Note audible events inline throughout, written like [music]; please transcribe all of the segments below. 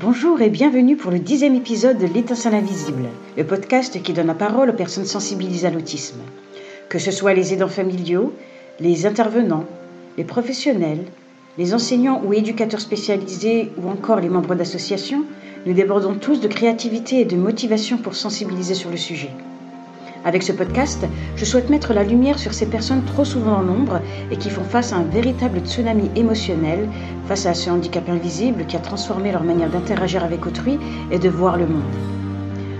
Bonjour et bienvenue pour le dixième épisode de L'étincelle invisible, le podcast qui donne la parole aux personnes sensibilisées à l'autisme. Que ce soit les aidants familiaux, les intervenants, les professionnels, les enseignants ou éducateurs spécialisés ou encore les membres d'associations, nous débordons tous de créativité et de motivation pour sensibiliser sur le sujet. Avec ce podcast, je souhaite mettre la lumière sur ces personnes trop souvent en nombre et qui font face à un véritable tsunami émotionnel, face à ce handicap invisible qui a transformé leur manière d'interagir avec autrui et de voir le monde.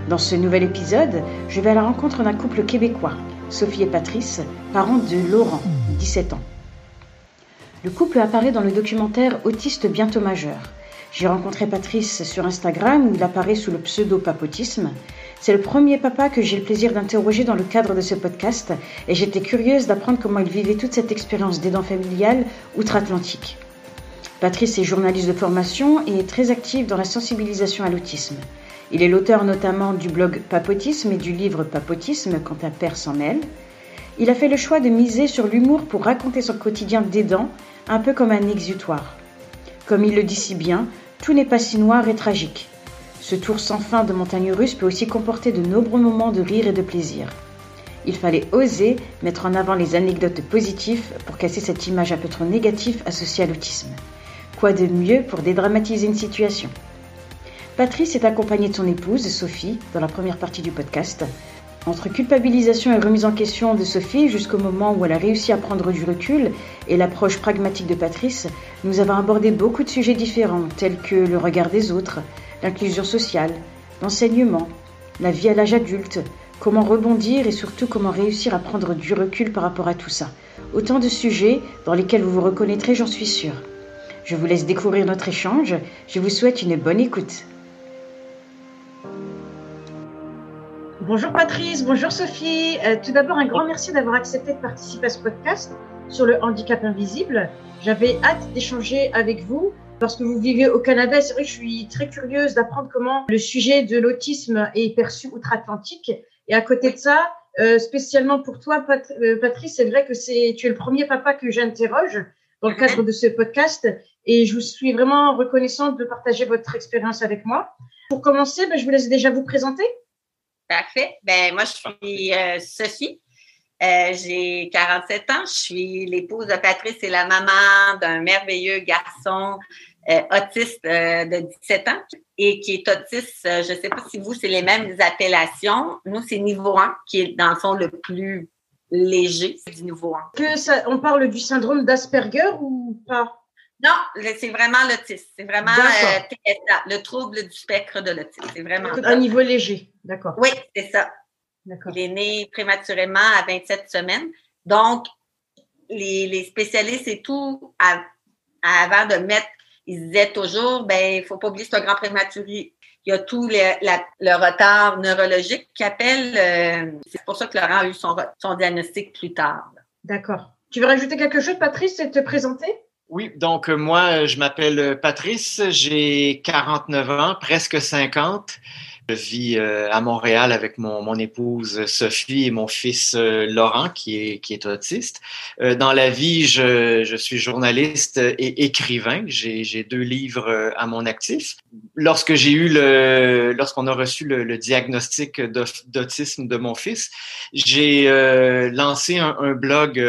Dans ce nouvel épisode, je vais à la rencontre d'un couple québécois, Sophie et Patrice, parents de Laurent, 17 ans. Le couple apparaît dans le documentaire Autiste bientôt majeur. J'ai rencontré Patrice sur Instagram où il apparaît sous le pseudo Papotisme c'est le premier papa que j'ai le plaisir d'interroger dans le cadre de ce podcast et j'étais curieuse d'apprendre comment il vivait toute cette expérience d'aidant familial outre-Atlantique. Patrice est journaliste de formation et est très actif dans la sensibilisation à l'autisme. Il est l'auteur notamment du blog Papotisme et du livre Papotisme quand un père s'en mêle. Il a fait le choix de miser sur l'humour pour raconter son quotidien d'aidant, un peu comme un exutoire. Comme il le dit si bien, tout n'est pas si noir et tragique. Ce tour sans fin de montagne russe peut aussi comporter de nombreux moments de rire et de plaisir. Il fallait oser mettre en avant les anecdotes positives pour casser cette image un peu trop négative associée à l'autisme. Quoi de mieux pour dédramatiser une situation? Patrice est accompagné de son épouse, Sophie, dans la première partie du podcast. Entre culpabilisation et remise en question de Sophie jusqu'au moment où elle a réussi à prendre du recul et l'approche pragmatique de Patrice, nous avons abordé beaucoup de sujets différents, tels que le regard des autres, l'inclusion sociale, l'enseignement, la vie à l'âge adulte, comment rebondir et surtout comment réussir à prendre du recul par rapport à tout ça. Autant de sujets dans lesquels vous vous reconnaîtrez, j'en suis sûre. Je vous laisse découvrir notre échange. Je vous souhaite une bonne écoute. Bonjour Patrice, bonjour Sophie. Euh, tout d'abord, un grand merci d'avoir accepté de participer à ce podcast sur le handicap invisible. J'avais hâte d'échanger avec vous parce que vous vivez au Canada, c'est vrai que je suis très curieuse d'apprendre comment le sujet de l'autisme est perçu outre-Atlantique. Et à côté de ça, euh, spécialement pour toi, euh, Patrice, c'est vrai que c'est tu es le premier papa que j'interroge dans le cadre de ce podcast et je vous suis vraiment reconnaissante de partager votre expérience avec moi. Pour commencer, ben, je vous laisse déjà vous présenter. Parfait. Ben, moi, je suis euh, Sophie. j'ai 47 ans. Je suis l'épouse de Patrice et la maman d'un merveilleux garçon euh, autiste euh, de 17 ans et qui est autiste, euh, je ne sais pas si vous, c'est les mêmes appellations. Nous, c'est niveau 1 qui est dans le fond le plus léger du niveau 1. Que ça, on parle du syndrome d'Asperger ou pas? Non, c'est vraiment l'autisme. C'est vraiment le trouble du spectre de l'autisme. C'est vraiment Un niveau léger, d'accord. Oui, c'est ça. Il est né prématurément à 27 semaines. Donc, les, les spécialistes et tout, avant de mettre il disait toujours, ben, il faut pas oublier, c'est un grand prématuré. Il y a tout le, retard neurologique qui appelle. Euh, c'est pour ça que Laurent a eu son, son diagnostic plus tard. D'accord. Tu veux rajouter quelque chose, Patrice, et te présenter? Oui, donc euh, moi, je m'appelle Patrice, j'ai 49 ans, presque 50. Je vis euh, à Montréal avec mon, mon, épouse Sophie et mon fils euh, Laurent qui est, qui est autiste. Euh, dans la vie, je, je suis journaliste et écrivain. J'ai deux livres à mon actif. Lorsque j'ai eu le, lorsqu'on a reçu le, le diagnostic d'autisme de mon fils, j'ai lancé un, un blog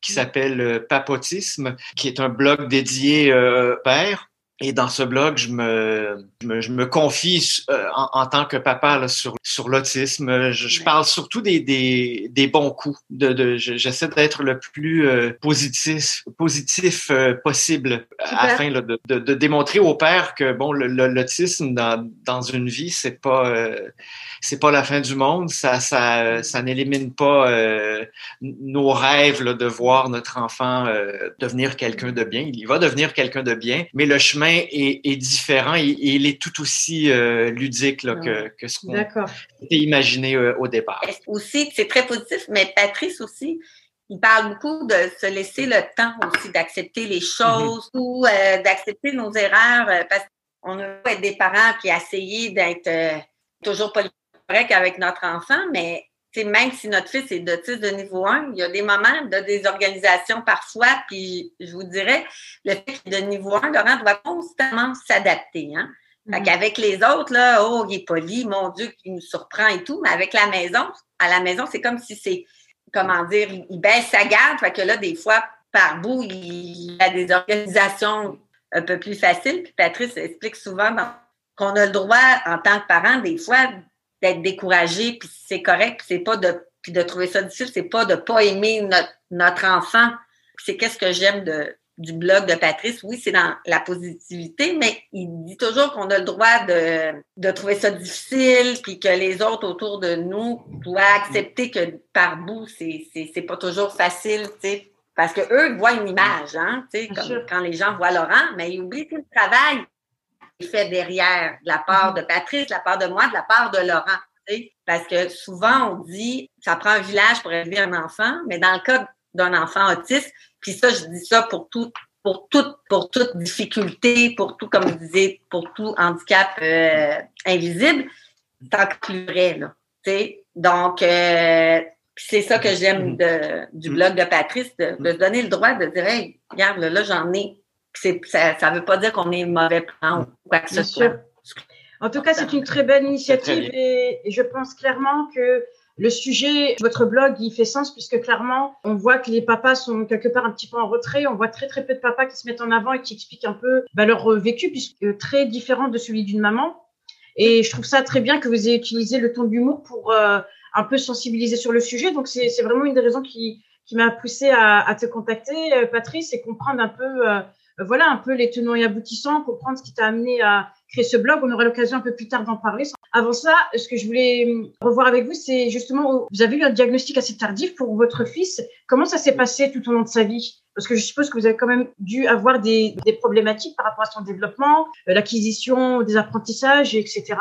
qui s'appelle Papotisme, qui est un blog dédié euh, père et dans ce blog, je me, je me, confie euh, en, tant que papa là, sur, sur l'autisme. Je, parle surtout des, des, des bons coups. De, de J'essaie d'être le plus euh, positif, positif euh, possible afin de, de, de, démontrer au père que bon, l'autisme dans, dans une vie, c'est pas c'est pas la fin du monde. Ça, ça, ça n'élimine pas euh, nos rêves là, de voir notre enfant euh, devenir quelqu'un de bien. Il va devenir quelqu'un de bien, mais le chemin est, est différent et, il est tout aussi euh, ludique là, que, que ce qu'on était imaginé au départ. Aussi, c'est très positif, mais Patrice aussi, il parle beaucoup de se laisser le temps aussi d'accepter les choses mm-hmm. ou d'accepter nos erreurs parce qu'on a des parents qui essayé d'être toujours pas avec notre enfant, mais même si notre fils est d'autisme de niveau 1, il y a des moments de désorganisation parfois, puis je vous dirais, le fait de niveau 1, Laurent doit constamment s'adapter. Hein? Fait qu'avec les autres, là, oh, il est poli, mon Dieu, il nous surprend et tout. Mais avec la maison, à la maison, c'est comme si c'est, comment dire, il baisse sa garde. Fait que là, des fois, par bout, il a des organisations un peu plus faciles. Puis Patrice explique souvent qu'on a le droit, en tant que parent, des fois, d'être découragé, puis c'est correct, puis c'est pas de, puis de trouver ça difficile, c'est pas de pas aimer notre, notre enfant. C'est qu'est-ce que j'aime de, du blog de Patrice, oui, c'est dans la positivité, mais il dit toujours qu'on a le droit de, de trouver ça difficile, puis que les autres autour de nous doivent accepter que par bout, c'est, c'est, c'est pas toujours facile, tu sais. Parce que eux voient une image, hein, tu sais, comme quand les gens voient Laurent, mais ils oublient tout le travail fait derrière, de la part mm-hmm. de Patrice, de la part de moi, de la part de Laurent. Parce que souvent, on dit, ça prend un village pour élever un enfant, mais dans le cas d'un enfant autiste, puis ça, je dis ça pour tout, pour toute, pour toute difficulté, pour tout, comme je disais, pour tout handicap euh, invisible, t'inclurais, là. sais. Donc, euh, c'est ça que j'aime de, du blog de Patrice, de, de, donner le droit de dire, hey, regarde, là, j'en ai. Ça ne veut pas dire qu'on est mauvais plan ou quoi que ce soit. En tout cas, c'est une très belle initiative et, je pense clairement que le sujet, votre blog, il fait sens puisque clairement, on voit que les papas sont quelque part un petit peu en retrait. On voit très très peu de papas qui se mettent en avant et qui expliquent un peu bah, leur vécu, puisque très différent de celui d'une maman. Et je trouve ça très bien que vous ayez utilisé le ton de l'humour pour euh, un peu sensibiliser sur le sujet. Donc c'est vraiment une des raisons qui, qui m'a poussé à, à, te contacter, euh, Patrice, et comprendre un peu, euh, voilà, un peu les tenants et aboutissants, comprendre ce qui t'a amené à créer ce blog. On aura l'occasion un peu plus tard d'en parler. Avant ça, ce que je voulais revoir avec vous, c'est justement, vous avez eu un diagnostic assez tardif pour votre fils. Comment ça s'est passé tout au long de sa vie? Parce que je suppose que vous avez quand même dû avoir des, problématiques par rapport à son développement, euh, l'acquisition des apprentissages, etc.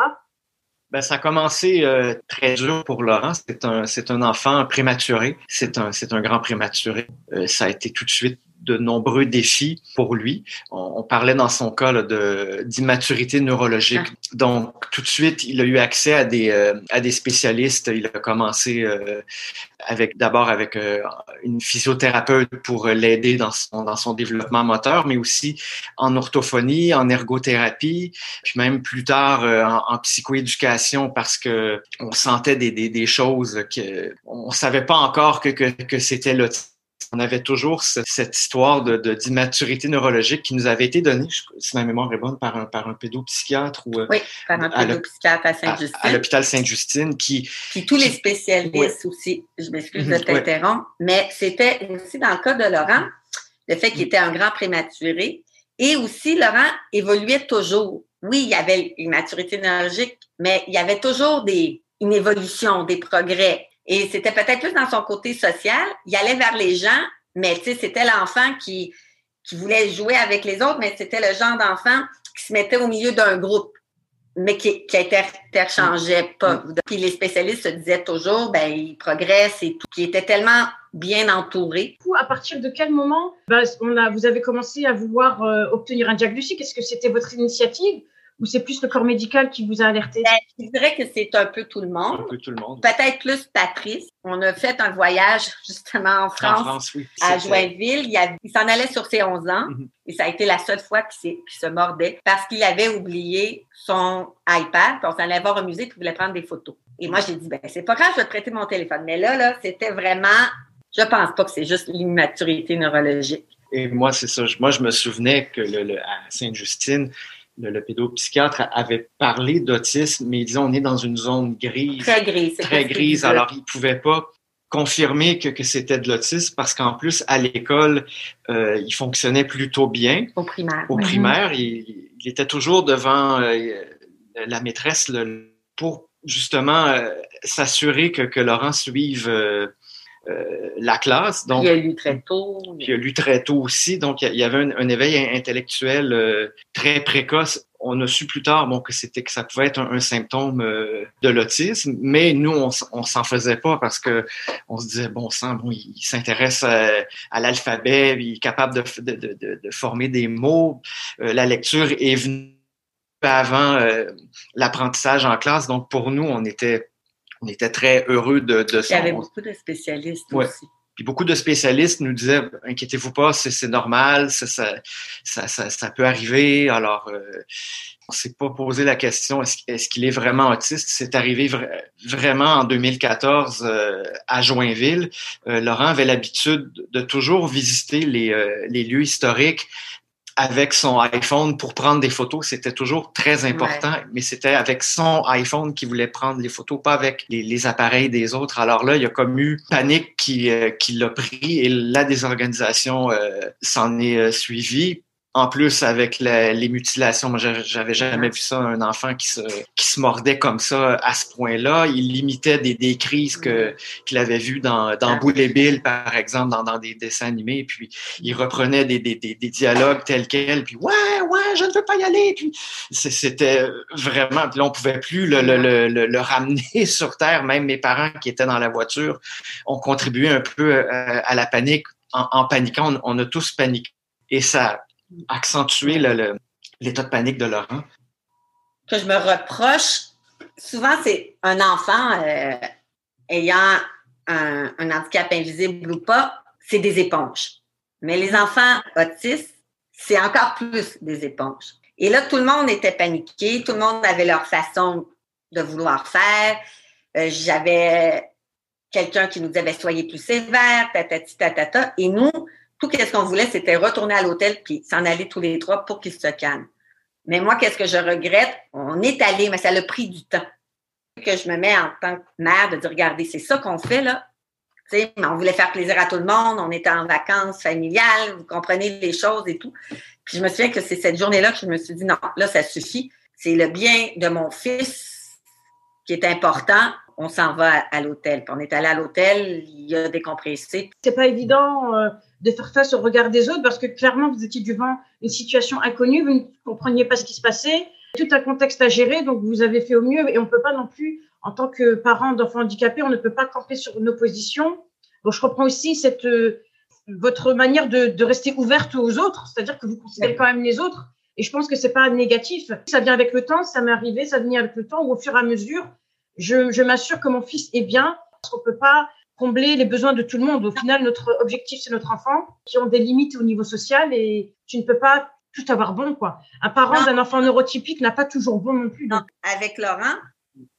Ben, ça a commencé euh, très dur pour Laurent. C'est un, c'est un enfant prématuré. C'est un, c'est un grand prématuré. Euh, ça a été tout de suite de nombreux défis pour lui. On, parlait dans son cas de d'immaturité neurologique. Ah. Donc tout de suite, il a eu accès à des euh, à des spécialistes. Il a commencé euh, avec d'abord avec euh, une physiothérapeute pour l'aider dans son dans son développement moteur, mais aussi en orthophonie, en ergothérapie, puis même plus tard en, en, psychoéducation parce que on sentait des, des, des choses que on savait pas encore que que, que c'était l'autisme on avait toujours cette histoire de, d'immaturité neurologique qui nous avait été donnée, si ma mémoire est bonne, par un, par un pédopsychiatre ou euh, oui, par un pédopsychiatre à, Sainte-Justine. À, l'hôpital Sainte-Justine qui. Puis tous les spécialistes aussi. Je m'excuse de mhm, t'interrompre, mais c'était aussi dans le cas de Laurent, le fait qu'il était un grand prématuré. Et aussi, Laurent évoluait toujours. Oui, il y avait une maturité neurologique, mais il y avait toujours des, une évolution, des progrès. Et c'était peut-être plus dans son côté social. Il allait vers les gens, mais tu sais, c'était l'enfant qui, qui voulait jouer avec les autres, mais c'était le genre d'enfant qui se mettait au milieu d'un groupe, mais qui, qui interchangeait pas. Mm. Puis les spécialistes se disaient toujours, ben, il progresse et tout, qui était tellement bien entouré. À partir de quel moment ben, on a, vous avez commencé à vouloir euh, obtenir un diagnostic? Est-ce que c'était votre initiative? Ou c'est plus le corps médical qui vous a alerté? Ben, je dirais que c'est un peu tout le monde. Un peu tout le monde. Peut-être plus Patrice. On a fait un voyage justement en France, en France oui. à Joinville. Il, il s'en allait sur ses 11 ans mm-hmm. et ça a été la seule fois qu'il se mordait parce qu'il avait oublié son iPad. Puis on s'en allait voir au musée et il voulait prendre des photos. Et moi, j'ai dit, ben c'est pas grave, je vais te prêter mon téléphone. Mais là, là, c'était vraiment, je pense pas que c'est juste l'immaturité neurologique. Et moi, c'est ça. Moi, je me souvenais que le, à Sainte-Justine, le, pédopsychiatre avait parlé d'autisme, mais disons, on est dans une zone grise. Très grise. Très grise. Alors, il pouvait pas confirmer que, que c'était de l'autisme parce qu'en plus, à l'école, euh, il fonctionnait plutôt bien. Au primaire. Au primaire, il, était toujours devant euh, la maîtresse pour justement euh, s'assurer que, que Laurent suive euh, la classe. Donc, il a lu très tôt. Puis il a lu très tôt aussi. Donc, il y avait un, éveil intellectuel euh, très précoce. On a su plus tard bon, que c'était que ça pouvait être un, symptôme euh, de l'autisme, mais nous, on, on s'en faisait pas parce que on se disait, bon sang, bon, il, s'intéresse à, l'alphabet, il est capable de, de, de, de, former des mots. la lecture est venue avant l'apprentissage en classe. Donc, pour nous, on était on était très heureux de, de Il y avait beaucoup de spécialistes aussi. Puis beaucoup de spécialistes nous disaient, inquiétez-vous pas, c'est normal, ça, ça, ça, ça, peut arriver. Alors, euh, on s'est pas posé la question, est-ce qu'il est, vraiment autiste? C'est arrivé vraiment en 2014 euh, à Joinville. Euh, Laurent avait l'habitude de toujours visiter les, les lieux historiques avec son iPhone pour prendre des photos. C'était toujours très important, mais c'était avec son iPhone qu'il voulait prendre les photos, pas avec les, appareils des autres. Alors là, il y a comme eu panique qui, euh, qui l'a pris et la désorganisation euh, s'en est euh, suivie. En plus, avec les mutilations, moi, j'avais jamais vu ça, un enfant qui se, qui se mordait comme ça à ce point-là. Il limitait des, des crises que, qu'il avait vues dans, dans Boule et Bill, par exemple, dans, dans des dessins animés. Puis, il reprenait des, des, des, dialogues tels quels. Puis, ouais, ouais, je ne veux pas y aller. Puis, c'était vraiment, puis là, on pouvait plus le, le, le, le, ramener [laughs] sur Terre. Même mes parents qui étaient dans la voiture ont contribué un peu euh, à la panique. En, en paniquant, on, on a tous paniqué. Et ça, accentuer l'état de panique de Laurent? Que je me reproche, souvent c'est un enfant euh, ayant un, handicap invisible ou pas, c'est des éponges. Mais les enfants autistes, c'est encore plus des éponges. Et là, tout le monde était paniqué, tout le monde avait leur façon de vouloir faire. Euh, j'avais quelqu'un qui nous disait ben, soyez plus sévère, tatati. Et nous, tout ce qu'on voulait, c'était retourner à l'hôtel puis s'en aller tous les trois pour qu'ils se calment. Mais moi, qu'est-ce que je regrette? On est allé, mais ça a pris du temps. Que je me mets en tant que mère de dire, regardez, c'est ça qu'on fait, là. on voulait faire plaisir à tout le monde, on était en vacances familiales, vous comprenez les choses et tout. Puis je me souviens que c'est cette journée-là que je me suis dit, non, là, ça suffit. C'est le bien de mon fils qui est important. On s'en va à, l'hôtel. Puis on est allé à l'hôtel, il y a décompressé. C'est pas évident. Euh, de faire face au regard des autres parce que clairement vous étiez devant une situation inconnue, vous ne compreniez pas ce qui se passait, tout un contexte à gérer, donc vous avez fait au mieux et on ne peut pas non plus, en tant que parent d'enfants handicapés, on ne peut pas camper sur une opposition. Donc je reprends aussi cette euh, votre manière de, de, rester ouverte aux autres, c'est-à-dire que vous considérez quand même les autres. Et je pense que c'est pas négatif. Ça vient avec le temps, ça m'est arrivé, ça vient avec le temps, où au fur et à mesure, je, je m'assure que mon fils est bien, parce qu'on peut pas combler les besoins de tout le monde. Au final, notre objectif, c'est notre enfant qui ont des limites au niveau social et tu ne peux pas tout avoir bon, quoi. Un parent d'un enfant neurotypique n'a pas toujours bon non plus. Donc. Avec Laurent,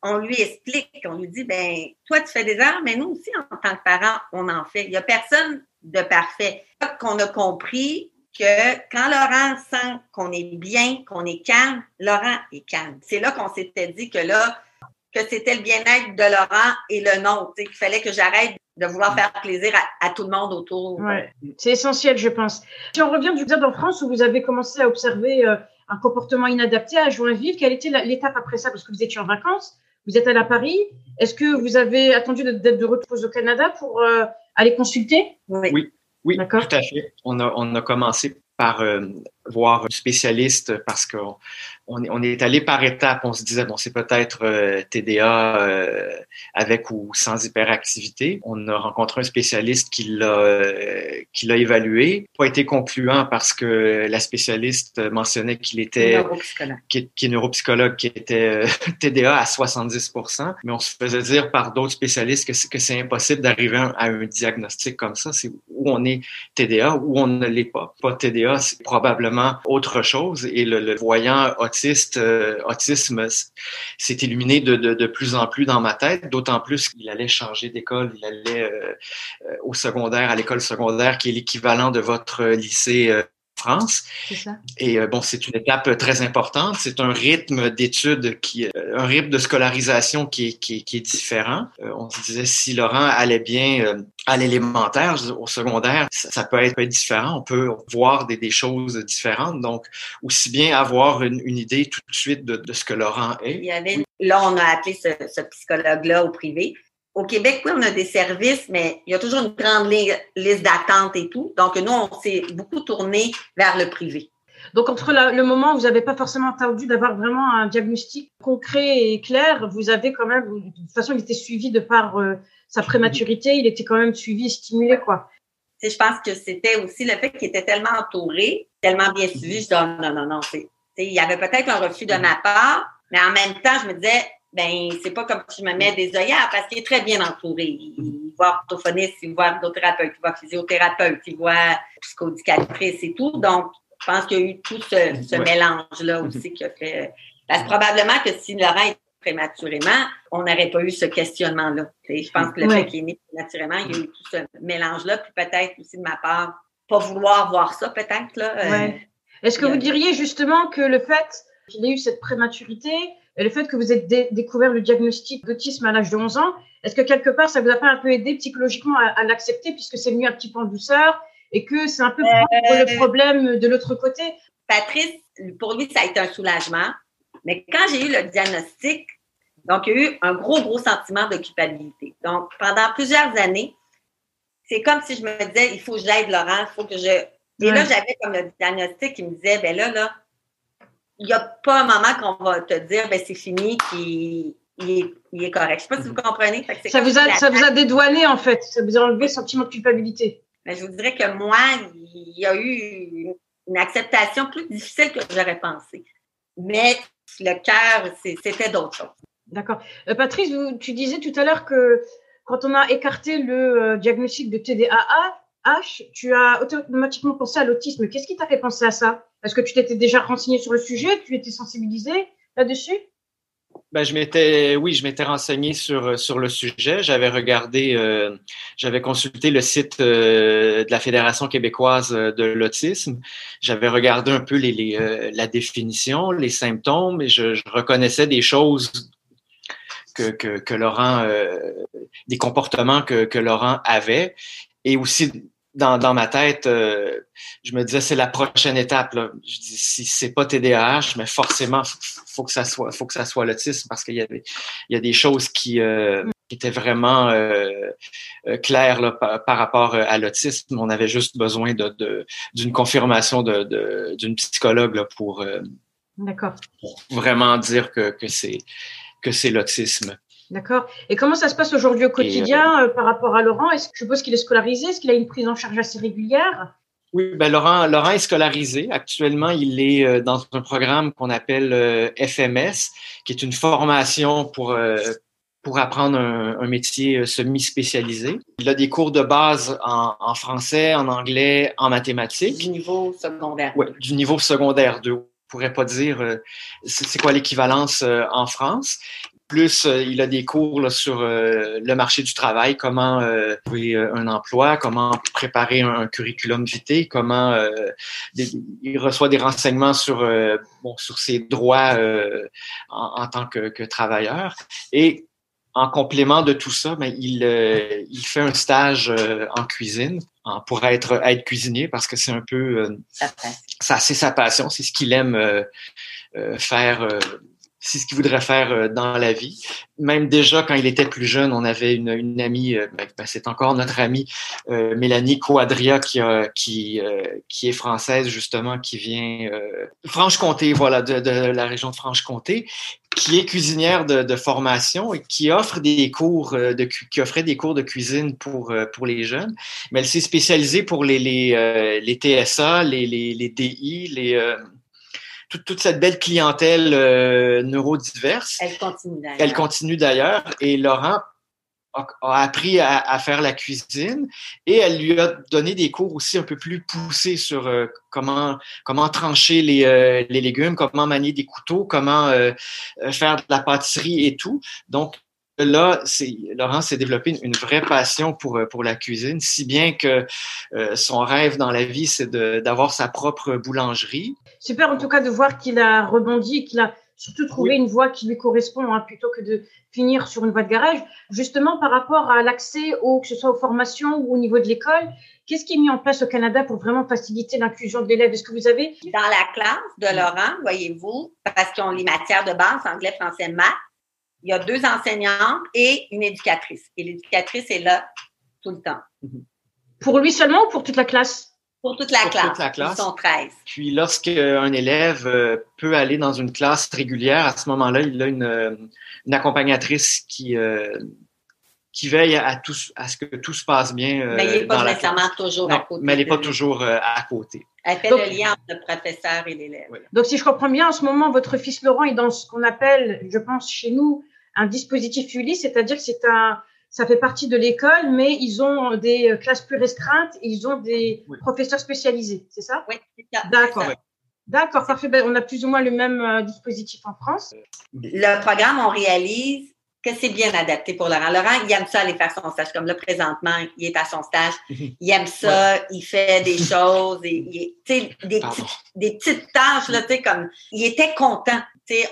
on lui explique, on lui dit, ben, toi, tu fais des erreurs, mais nous aussi, en tant que parents, on en fait. Il n'y a personne de parfait. Qu'on a compris que quand Laurent sent qu'on est bien, qu'on est calme, Laurent est calme. C'est là qu'on s'était dit que là, que c'était le bien-être de Laurent et le nôtre. Il fallait que j'arrête de vouloir faire plaisir à, tout le monde autour. Ouais, c'est essentiel, je pense. Si on revient du êtes en France où vous avez commencé à observer euh, un comportement inadapté à Joinville, quelle était l'étape après ça? Parce que vous étiez en vacances, vous êtes allé à Paris. Est-ce que vous avez attendu d'être de retour au Canada pour euh, aller consulter? Oui, oui, oui tout à fait. On a, on a commencé par euh, voir un spécialiste parce qu'on on est allé par étapes. On se disait, bon, c'est peut-être euh, TDA euh, avec ou sans hyperactivité. On a rencontré un spécialiste qui l'a euh, qui l'a évalué. Pas été concluant parce que la spécialiste mentionnait qu'il était neuropsychologue. Qui, qui, est neuropsychologue, qui était [laughs] TDA à 70% Mais on se faisait dire par d'autres spécialistes que, que c'est impossible d'arriver à un diagnostic comme ça. C'est où on est TDA ou on ne l'est pas. Pas TDA, c'est probablement autre chose. Et le, voyant autiste, euh, autisme s'est illuminé de, plus en plus dans ma tête, d'autant plus qu'il allait changer d'école, il allait euh, euh, au secondaire, à l'école secondaire, qui est l'équivalent de votre lycée France. Ça. Et euh, bon, c'est une étape très importante. C'est un rythme d'études qui, euh, un rythme de scolarisation qui est, qui, qui est différent. Euh, on se disait si Laurent allait bien à l'élémentaire, au secondaire, ça, peut, être, différent. On peut voir des, des, choses différentes. Donc, aussi bien avoir une, une idée tout de suite de, de, ce que Laurent est. Il y avait, là, on a appelé ce, ce psychologue-là au privé au Québec, oui, on a des services, mais il y a toujours une grande liste d'attente et tout. Donc, nous, on s'est beaucoup tourné vers le privé. Donc, entre le moment où vous n'avez pas forcément attendu d'avoir vraiment un diagnostic concret et clair, vous avez quand même, de toute façon, il était suivi de par euh, sa prématurité, il était quand même suivi et stimulé, quoi. je pense que c'était aussi le fait qu'il était tellement entouré, tellement bien suivi. Je dis, oh, non, non, non, il y avait peut-être un refus de ma part, mais en même temps, je me disais, ben c'est pas comme si je me mets des œillères parce qu'il est très bien entouré. Il voit orthophoniste, il voit endothérapeute, il voit physiothérapeute, il voit psychoéducatrice et tout. Donc, je pense qu'il y a eu tout ce, mélange-là aussi qui a fait. Parce que probablement que si Laurent est prématurément, on n'aurait pas eu ce questionnement-là. Je pense que le fait qu'il est né prématurément, il y a eu tout ce mélange-là, puis peut-être aussi de ma part, pas vouloir voir ça, peut-être. Là, euh, Est-ce que vous diriez justement que le fait qu'il ait eu cette prématurité, et le fait que vous ayez découvert le diagnostic d'autisme à l'âge de 11 ans, est-ce que quelque part, ça vous a pas un peu aidé psychologiquement à, l'accepter puisque c'est venu un petit peu en douceur et que c'est un peu le euh, problème de l'autre côté? Patrice, pour lui, ça a été un soulagement. Mais quand j'ai eu le diagnostic, donc il y a eu un gros, gros sentiment de culpabilité. Donc, pendant plusieurs années, c'est comme si je me disais, il faut que j'aide Laurent, il faut que je. Et là, j'avais comme le diagnostic qui me disait, ben là, là, il n'y a pas un moment qu'on va te dire, ben c'est fini, qu'il il est, correct. Je ne sais pas si vous comprenez. ça, vous a, ça vous a dédouané, en fait. Ça vous a enlevé le sentiment de culpabilité. Mais je vous dirais que moi, il y a eu une acceptation plus difficile que j'aurais pensé. Mais le cœur, c'était d'autres choses. D'accord. Euh, Patrice, tu disais tout à l'heure que quand on a écarté le euh, diagnostic de TDAH, H, tu as automatiquement pensé à l'autisme. Qu'est-ce qui t'a fait penser à ça? Est-ce que tu t'étais déjà renseigné sur le sujet Tu étais sensibilisé là-dessus? Ben, je m'étais, oui, je m'étais renseigné sur sur le sujet. J'avais regardé, euh, j'avais consulté le site euh, de la Fédération québécoise de l'autisme. J'avais regardé un peu euh, la définition, les symptômes, et je, je reconnaissais des choses que, que, que Laurent, des comportements que, que Laurent avait, et aussi dans, dans ma tête, euh, je me disais c'est la prochaine étape. Là. Je dis si c'est pas TDAH, mais forcément faut que ça soit faut que ça soit l'autisme parce qu'il y avait il y a des choses qui, euh, qui étaient vraiment euh, euh claires là, par, rapport à l'autisme. On avait juste besoin de d'une confirmation de d'une psychologue là, pour, pour vraiment dire que que c'est que c'est l'autisme. D'accord. Et comment ça se passe aujourd'hui au quotidien euh, par rapport à Laurent? Est-ce que je suppose qu'il est scolarisé? Est-ce qu'il a une prise en charge assez régulière? Oui, ben Laurent, Laurent est scolarisé. Actuellement, il est euh, dans un programme qu'on appelle euh, FMS, qui est une formation pour pour apprendre un, métier semi-spécialisé. Il a des cours de base en, en, français, en anglais, en mathématiques. Du niveau secondaire. Oui, du niveau secondaire 2 pourrait pas dire c'est quoi l'équivalence en France? Plus, euh, il a des cours sur euh, le marché du travail, comment euh, trouver un emploi, comment préparer un, curriculum vitae, comment il reçoit des renseignements sur bon sur ses droits en, tant que, que, travailleur. Et en complément de tout ça, ben, il, il fait un stage en cuisine pour être, être cuisinier parce que c'est un peu ça c'est sa passion, c'est ce qu'il aime faire c'est ce qu'il voudrait faire euh, dans la vie. Même déjà, quand il était plus jeune, on avait une, amie, euh, ben, ben, c'est encore notre amie euh, Mélanie Quadria qui, qui, qui est française justement, qui vient euh, Franche-Comté, voilà, de, de, la région de Franche-Comté, qui est cuisinière de, de, formation et qui offre des cours de qui offrait des cours de cuisine pour pour les jeunes. Mais elle s'est spécialisée pour les les, les TSA, les, les, les DI, les toute, cette belle clientèle euh, neurodiverse. Elle continue d'ailleurs. Elle continue d'ailleurs. Et Laurent a, appris à, faire la cuisine et elle lui a donné des cours aussi un peu plus poussés sur euh, comment comment trancher les, euh, les, légumes, comment manier des couteaux, comment faire de la pâtisserie et tout. Donc là, Laurent s'est développé une, vraie passion pour, pour la cuisine, si bien que son rêve dans la vie, c'est d'avoir sa propre boulangerie super en tout cas de voir qu'il a rebondi, qu'il a surtout trouvé une voie qui lui correspond hein, plutôt que de finir sur une voie de garage. Justement, par rapport à l'accès, au, que ce soit aux formations ou au niveau de l'école, qu'est-ce qui est mis en place au Canada pour vraiment faciliter l'inclusion de l'élève? Est-ce que vous avez Dans la classe de Laurent, voyez-vous, parce qu'ils ont les matières de base, anglais, français, maths, il y a deux enseignantes et une éducatrice. Et l'éducatrice est là tout le temps. Pour lui seulement ou pour toute la classe? Pour toute la, classe. Ils sont 13. Puis lorsqu'un élève euh, peut aller dans une classe régulière, à ce moment-là, il a une, euh, une accompagnatrice qui, euh, qui veille à, tout, à ce que tout se passe bien. mais il n'est pas nécessairement toujours à côté. Mais elle n'est pas toujours à côté. Elle fait le lien entre le professeur et l'élève. Donc, si je comprends bien, en ce moment, votre fils Laurent est dans ce qu'on appelle, je pense chez nous, un dispositif Ulysse, c'est-à-dire que c'est un, ça fait partie de l'école, mais ils ont des classes plus restreintes, ils ont des professeurs spécialisés, c'est ça? Oui, c'est ça. D'accord. D'accord, parfait. Ben, on a plus ou moins le même euh, dispositif en France. Le programme, on réalise que c'est bien adapté pour Laurent. Laurent, il aime ça aller faire son stage. Comme là, présentement, il est à son stage. Il aime ça, il fait des [laughs] choses, et, des, petites, des petites tâches, là, comme il était content.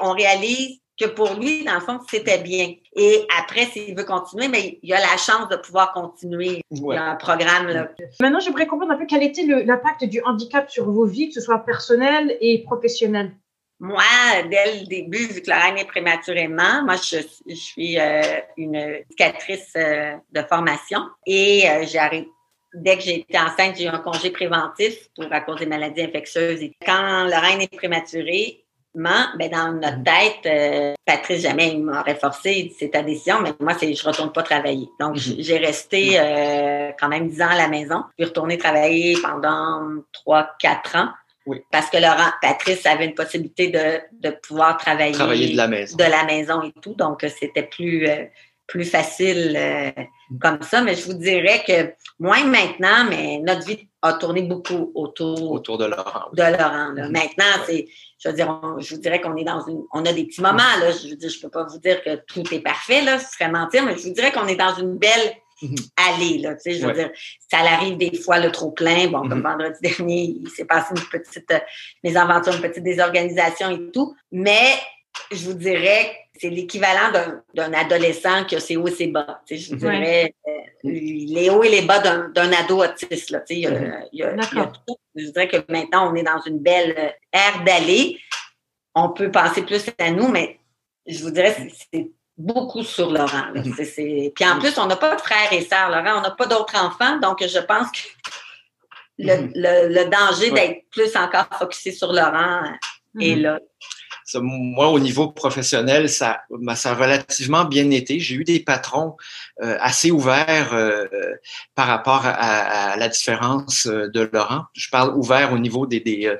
On réalise que pour lui, dans le fond, c'était bien. Et après, s'il veut continuer, mais il a la chance de pouvoir continuer. A un programme. Là. Maintenant, j'aimerais comprendre un peu quel était l'impact du handicap sur vos vies, que ce soit personnel et professionnel. Moi, dès le début, vu que la reine est prématurément, moi, je, suis euh, une éducatrice euh, de formation et euh, j'arrive dès que j'ai été enceinte, j'ai eu un congé préventif pour à cause des maladies infectieuses. Et quand Lorraine est prématurée, ben dans notre tête, euh, Patrice jamais m'aurait forcé, c'est ta décision, mais moi, c'est je retourne pas travailler. Donc, mhm. j'ai resté euh, quand même dix ans à la maison. Puis retourné travailler pendant trois, quatre ans. Oui. Parce que Laurent, Patrice avait une possibilité de, de pouvoir travailler, travailler de la maison, de la maison et tout. Donc, c'était plus euh, plus facile mhm. comme ça. Mais je vous dirais que moins maintenant, mais notre vie a tourné beaucoup autour autour de Laurent. De Laurent. Maintenant, c'est je veux dire, je vous dirais qu'on est dans une, on a des petits moments, là. Je veux dire, je peux pas vous dire que tout est parfait, là. Ce serait mentir, mais je vous dirais qu'on est dans une belle mhm. allée, là. Tu sais, je veux dire, ça arrive des fois, le trop plein. Bon, comme mhm. vendredi dernier, il s'est passé une petite, euh, mes aventures, une petite désorganisation et tout. Mais, je vous dirais, c'est l'équivalent d'un adolescent qui a ses hauts et ses bas. Tu sais, je dirais, euh, les hauts et les bas d'un ado autiste, là. Tu sais, il y a, il y a, il y a tout je dirais que maintenant, on est dans une belle euh, ère d'aller. On peut penser plus à nous, mais je vous dirais, c'est beaucoup sur Laurent. Mhm. Puis en plus, on n'a pas de frères et sœurs, Laurent. On n'a pas d'autres enfants. Donc, je pense que le, mhm. danger d'être plus encore focusé sur Laurent est mhm. Moi, au niveau professionnel, ça, ben, ça a relativement bien été. J'ai eu des patrons euh, assez ouverts euh, par rapport à, la différence euh, de Laurent. Je parle ouvert au niveau des,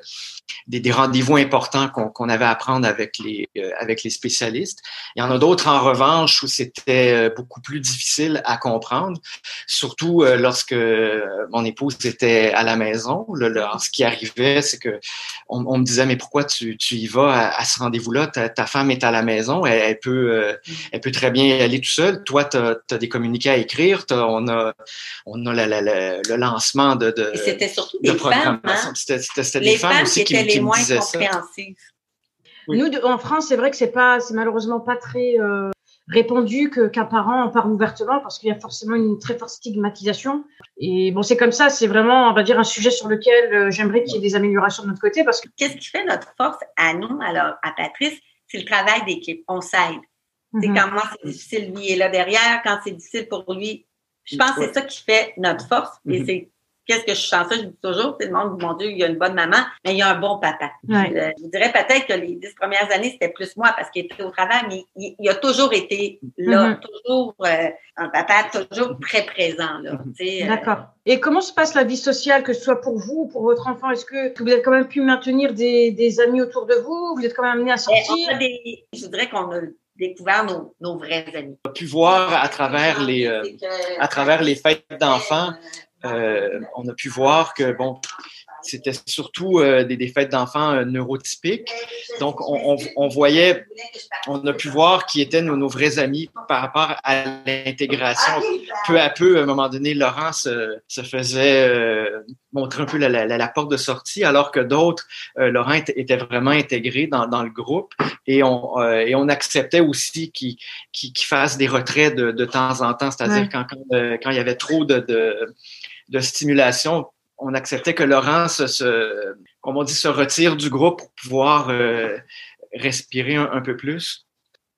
des, rendez-vous importants qu'on avait à prendre avec les, avec les spécialistes. Il y en a d'autres, en revanche, où c'était beaucoup plus difficile à comprendre, surtout lorsque mon épouse était à la maison. Le, ce qui arrivait, c'est que on, me disait, mais pourquoi tu, tu y vas à, à rendez-vous-là, ta, femme est à la maison, elle, peut, euh, elle peut très bien aller tout seule. Toi, tu as, des communiqués à écrire, on a, on a le lancement de, de C'était surtout des femmes. Hein? C'était des femmes, aussi qui, moins compréhensives. Nous, en France, c'est vrai que c'est pas, c'est malheureusement pas très euh, répandu que qu'un parent en parle ouvertement parce qu'il y a forcément une très forte stigmatisation. Et bon, c'est comme ça, c'est vraiment, on va dire, un sujet sur lequel euh, j'aimerais qu'il y ait des améliorations de notre côté parce que. Qu'est-ce qui fait notre force à nous, alors à Patrice, c'est le travail d'équipe. On s'aide. C'est quand moi c'est difficile, lui est là derrière. Quand c'est difficile pour lui, je pense que c'est ça qui fait notre force. Et mhm. c'est qu'est-ce que je sens ça? Je dis toujours, tout le monde, mon Dieu, il y a une bonne maman, mais il y a un bon papa. Je, vous dirais peut-être que les dix premières années, c'était plus moi parce qu'il était au travail, mais il, a toujours été là, mm-hmm. toujours euh, un papa, toujours très présent. là. Mm-hmm. Euh. D'accord. Et comment se passe la vie sociale, que ce soit pour vous ou pour votre enfant? Est-ce que vous avez quand même pu maintenir des, amis autour de vous? Vous êtes quand même amené à ben, sortir? je voudrais qu'on a découvert nos, vrais amis. On a pu voir à travers les, euh, à travers les fêtes d'enfants euh, on a pu voir que, bon, c'était surtout euh, des, fêtes d'enfants euh, neurotypiques. Donc, on, voyait, on a pu voir qui étaient nos, vrais amis par rapport à l'intégration. Peu à peu, à un moment donné, Laurent se, faisait montrer un peu la, porte de sortie, alors que d'autres, Laurent était, vraiment intégré dans, le groupe et on, et on acceptait aussi qu'il fasse des retraits de, temps en temps, c'est-à-dire quand, quand, il y avait trop de de stimulation, on acceptait que Laurent se, comme on dit, se retire du groupe pour pouvoir euh, respirer un, peu plus.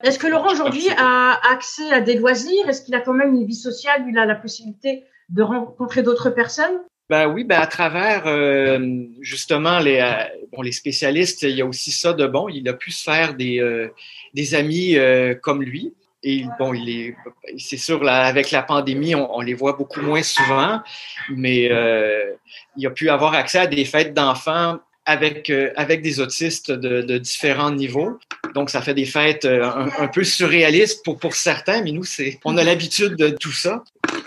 Est-ce que Laurent aujourd'hui a accès à des loisirs? Est-ce qu'il a quand même une vie sociale? Il a la possibilité de rencontrer d'autres personnes? Ben oui, ben à travers euh, justement les, euh, bon, les spécialistes, il y a aussi ça de bon. Il a pu se faire des, des amis comme lui. Et bon, il est, c'est sûr, avec la pandémie, on, les voit beaucoup moins souvent, mais euh, il a pu avoir accès à des fêtes d'enfants avec, euh, avec des autistes de, différents niveaux. Donc, ça fait des fêtes euh, un, peu surréalistes pour, pour certains, mais nous, on a l'habitude de tout ça.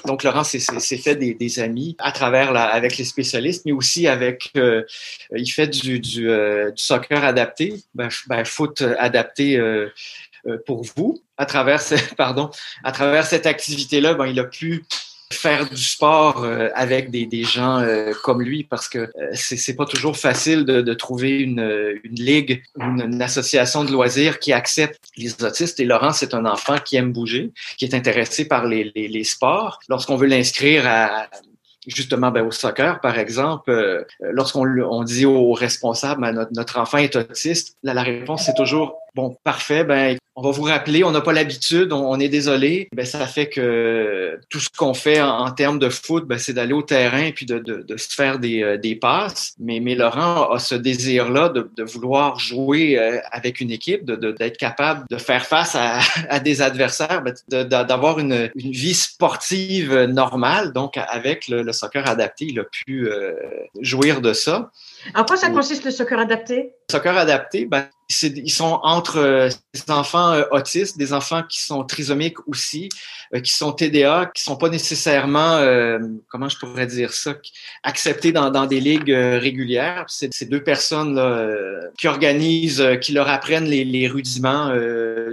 Donc, Laurent s'est fait des, amis à travers avec les spécialistes, mais aussi avec, il fait du, du, du soccer adapté, ben, ben foot adapté pour vous. À travers, [laughs] pardon, à travers cette activité-là, ben, il a pu faire du sport euh, avec des, des gens euh, comme lui parce que euh, c'est pas toujours facile de, de trouver une, une ligue, une, une, association de loisirs qui accepte les autistes. Et Laurent, c'est un enfant qui aime bouger, qui est intéressé par les, les, les sports. Lorsqu'on veut l'inscrire à justement ben, au soccer, par exemple, lorsqu'on on dit aux responsables, ben, notre, notre enfant est autiste, là, la réponse c'est toujours bon, parfait, ben on va vous rappeler, on n'a pas l'habitude, on, est désolé. Ben, ça fait que tout ce qu'on fait en, termes de foot, ben, c'est d'aller au terrain et puis de, de, de se faire des, euh, des passes. Mais, mais Laurent a ce désir-là de, de, vouloir jouer euh, avec une équipe, d'être capable de faire face à, à des adversaires, ben, d'avoir une, une, vie sportive normale. Donc, avec le, le soccer adapté, il a pu euh, jouir de ça. En quoi ça consiste le soccer adapté? Le soccer adapté, ben, ils sont entre euh, des enfants euh, autistes, des enfants qui sont trisomiques aussi, euh, qui sont TDA, qui sont pas nécessairement, comment je pourrais dire ça, acceptés dans, dans des ligues régulières. C'est ces deux personnes là, qui organisent, qui leur apprennent les, les rudiments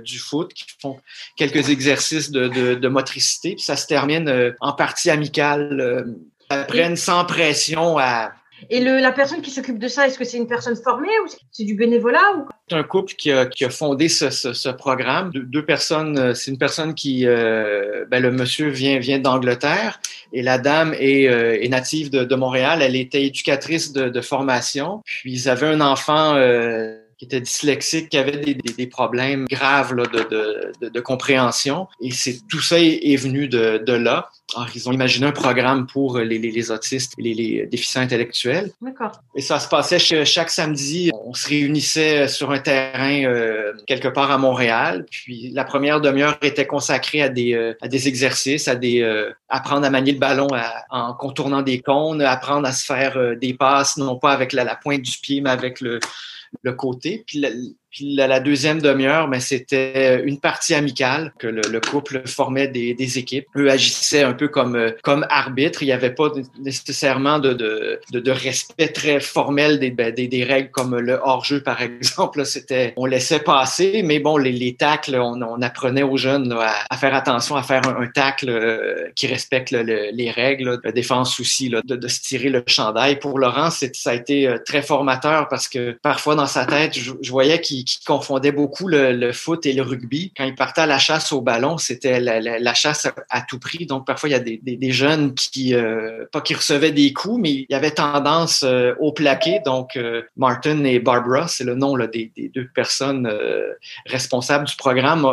du foot, qui font quelques exercices de, de, de motricité, puis ça se termine en partie amicale. apprennent sans pression à et le, la personne qui s'occupe de ça, est-ce que c'est une personne formée ou c'est du bénévolat ou... C'est un couple qui a, qui a fondé ce, ce, ce programme. deux personnes, euh, c'est une personne qui, euh, ben le monsieur vient, vient d'Angleterre et la dame est, euh, est native de, de, Montréal. Elle était éducatrice de, de, formation. Puis ils avaient un enfant euh, qui était dyslexique, qui avait des, des, des problèmes graves là, de, de, de, compréhension. Et c'est tout ça est, venu de, de là. Alors, ils ont imaginé un programme pour les, les, les autistes et les, les, déficients intellectuels. D'accord. Et ça se passait chaque samedi. On se réunissait sur un terrain euh, quelque part à Montréal. Puis la première demi-heure était consacrée à des, euh, à des exercices, à des euh, apprendre à manier le ballon à, en contournant des cônes, apprendre à se faire euh, des passes, non pas avec la, la pointe du pied, mais avec le le côté. Puis puis la, deuxième demi-heure, mais ben, c'était une partie amicale que le, le couple formait des, des, équipes. Eux agissaient un peu comme comme arbitre. Il n'y avait pas nécessairement de, de, de, de, respect très formel des, ben, des, des règles comme le hors-jeu, par [laughs] exemple. C'était on laissait passer, mais bon, les, les tacles, on, on apprenait aux jeunes là, à, faire attention à faire un, tacle euh, qui respecte le, les règles, la défense aussi, là, de, de se tirer le chandail. Pour Laurent, ça a été euh, très formateur parce que parfois dans sa tête, je, je voyais qu'il qui, confondait beaucoup le, le, foot et le rugby. Quand il partait à la chasse au ballon, c'était la, la, la, chasse à, tout prix. Donc parfois il y a des, des, des jeunes qui euh, pas qui recevaient des coups, mais il y avait tendance euh, au plaqué. Donc euh, Martin et Barbara, c'est le nom là, des, des, deux personnes responsables du programme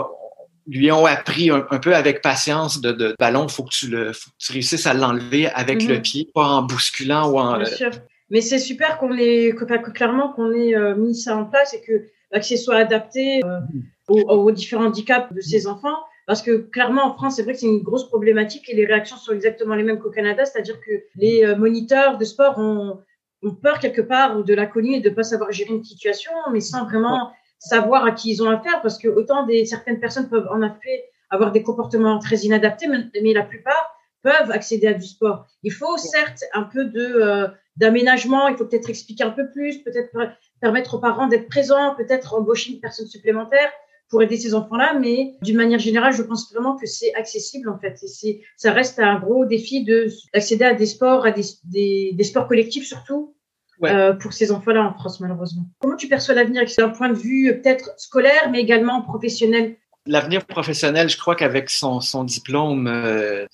lui ont appris un, un, peu avec patience de, de ballon, faut que tu le, faut que tu réussisses à l'enlever avec mm -hmm. le pied, pas en bousculant ou en. Bien sûr. Mais c'est super qu'on ait, que, que clairement qu'on ait mis ça en place et que que ce soit adapté euh, aux, aux, différents handicaps de ces enfants. Parce que clairement, en France, c'est vrai que c'est une grosse problématique et les réactions sont exactement les mêmes qu'au Canada, c'est-à-dire que les euh, moniteurs de sport ont, ont peur quelque part de l'inconnu et de ne pas savoir gérer une situation, mais sans vraiment savoir à qui ils ont affaire, parce que autant des, certaines personnes peuvent en effet avoir des comportements très inadaptés, mais, mais la plupart peuvent accéder à du sport. Il faut certes un peu de euh, d'aménagement, il faut peut-être expliquer un peu plus, peut-être permettre aux parents d'être présents, peut-être embaucher une personne supplémentaire pour aider ces enfants-là, mais d'une manière générale, je pense vraiment que c'est accessible en fait. Et c'est, ça reste un gros défi de d'accéder à des sports, à des, des, des sports collectifs surtout. Ouais. Euh, pour ces enfants-là en France, malheureusement. Comment tu perçois l'avenir? D'un point de vue peut-être scolaire, mais également professionnel? L'avenir professionnel, je crois qu'avec son, diplôme, euh,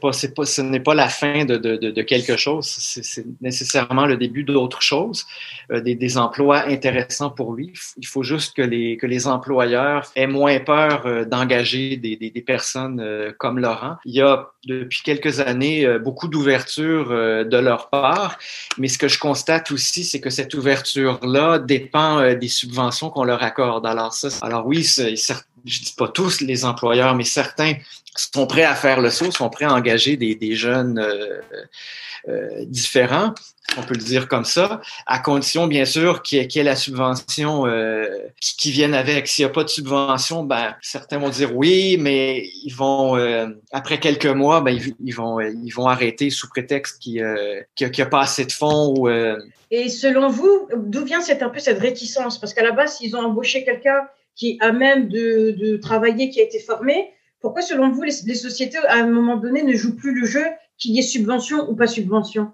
pas, pas, ce n'est pas la fin de, quelque chose. C'est nécessairement le début d'autre chose, euh, des, emplois intéressants pour lui. Il faut juste que les, que les employeurs aient moins peur euh, d'engager des, des, personnes comme Laurent. Il y a depuis quelques années beaucoup d'ouverture de leur part, mais ce que je constate aussi, c'est que cette ouverture-là dépend des subventions qu'on leur accorde. Alors ça, alors oui, je dis pas tous les employeurs, mais certains sont prêts à faire le saut, sont prêts à engager des, des jeunes euh, euh, différents, on peut le dire comme ça, à condition bien sûr qu'il y, ait la subvention euh, qui, qui, vienne avec. S'il n'y a pas de subvention, ben certains vont dire oui, mais ils vont euh, après quelques mois, ben ils, vont ils vont arrêter sous prétexte qu'il n'y a, pas assez de fonds. Ou, Et selon vous, d'où vient cette un peu cette réticence? Parce qu'à la base, s'ils ont embauché quelqu'un qui a même de, de travailler, qui a été formé, pourquoi, selon vous, les, sociétés, à un moment donné, ne jouent plus le jeu qu'il y ait subvention ou pas subvention?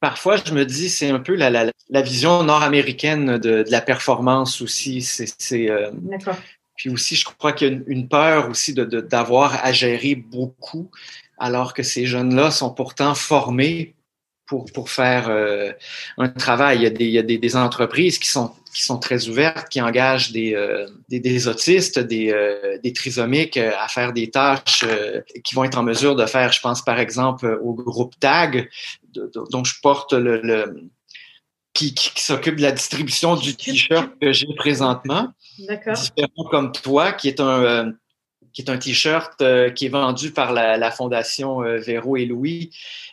Parfois, je me dis, c'est un peu la, la, la vision nord-américaine de, de, la performance aussi. C'est, euh. Puis aussi, je crois qu'il y a une, peur aussi de, d'avoir à gérer beaucoup, alors que ces jeunes-là sont pourtant formés pour, pour faire euh, un travail. Il y a, des, il y a des, des entreprises qui sont qui sont très ouvertes, qui engagent des, euh, des, des, autistes, des, euh, des trisomiques euh, à faire des tâches qui vont être en mesure de faire, je pense par exemple au groupe TAG, dont je porte le, le qui, qui, s'occupe de la distribution du t-shirt que j'ai présentement. D'accord. Différent comme toi, qui est un qui est un t-shirt qui est vendu par la, la Fondation Véro et Louis,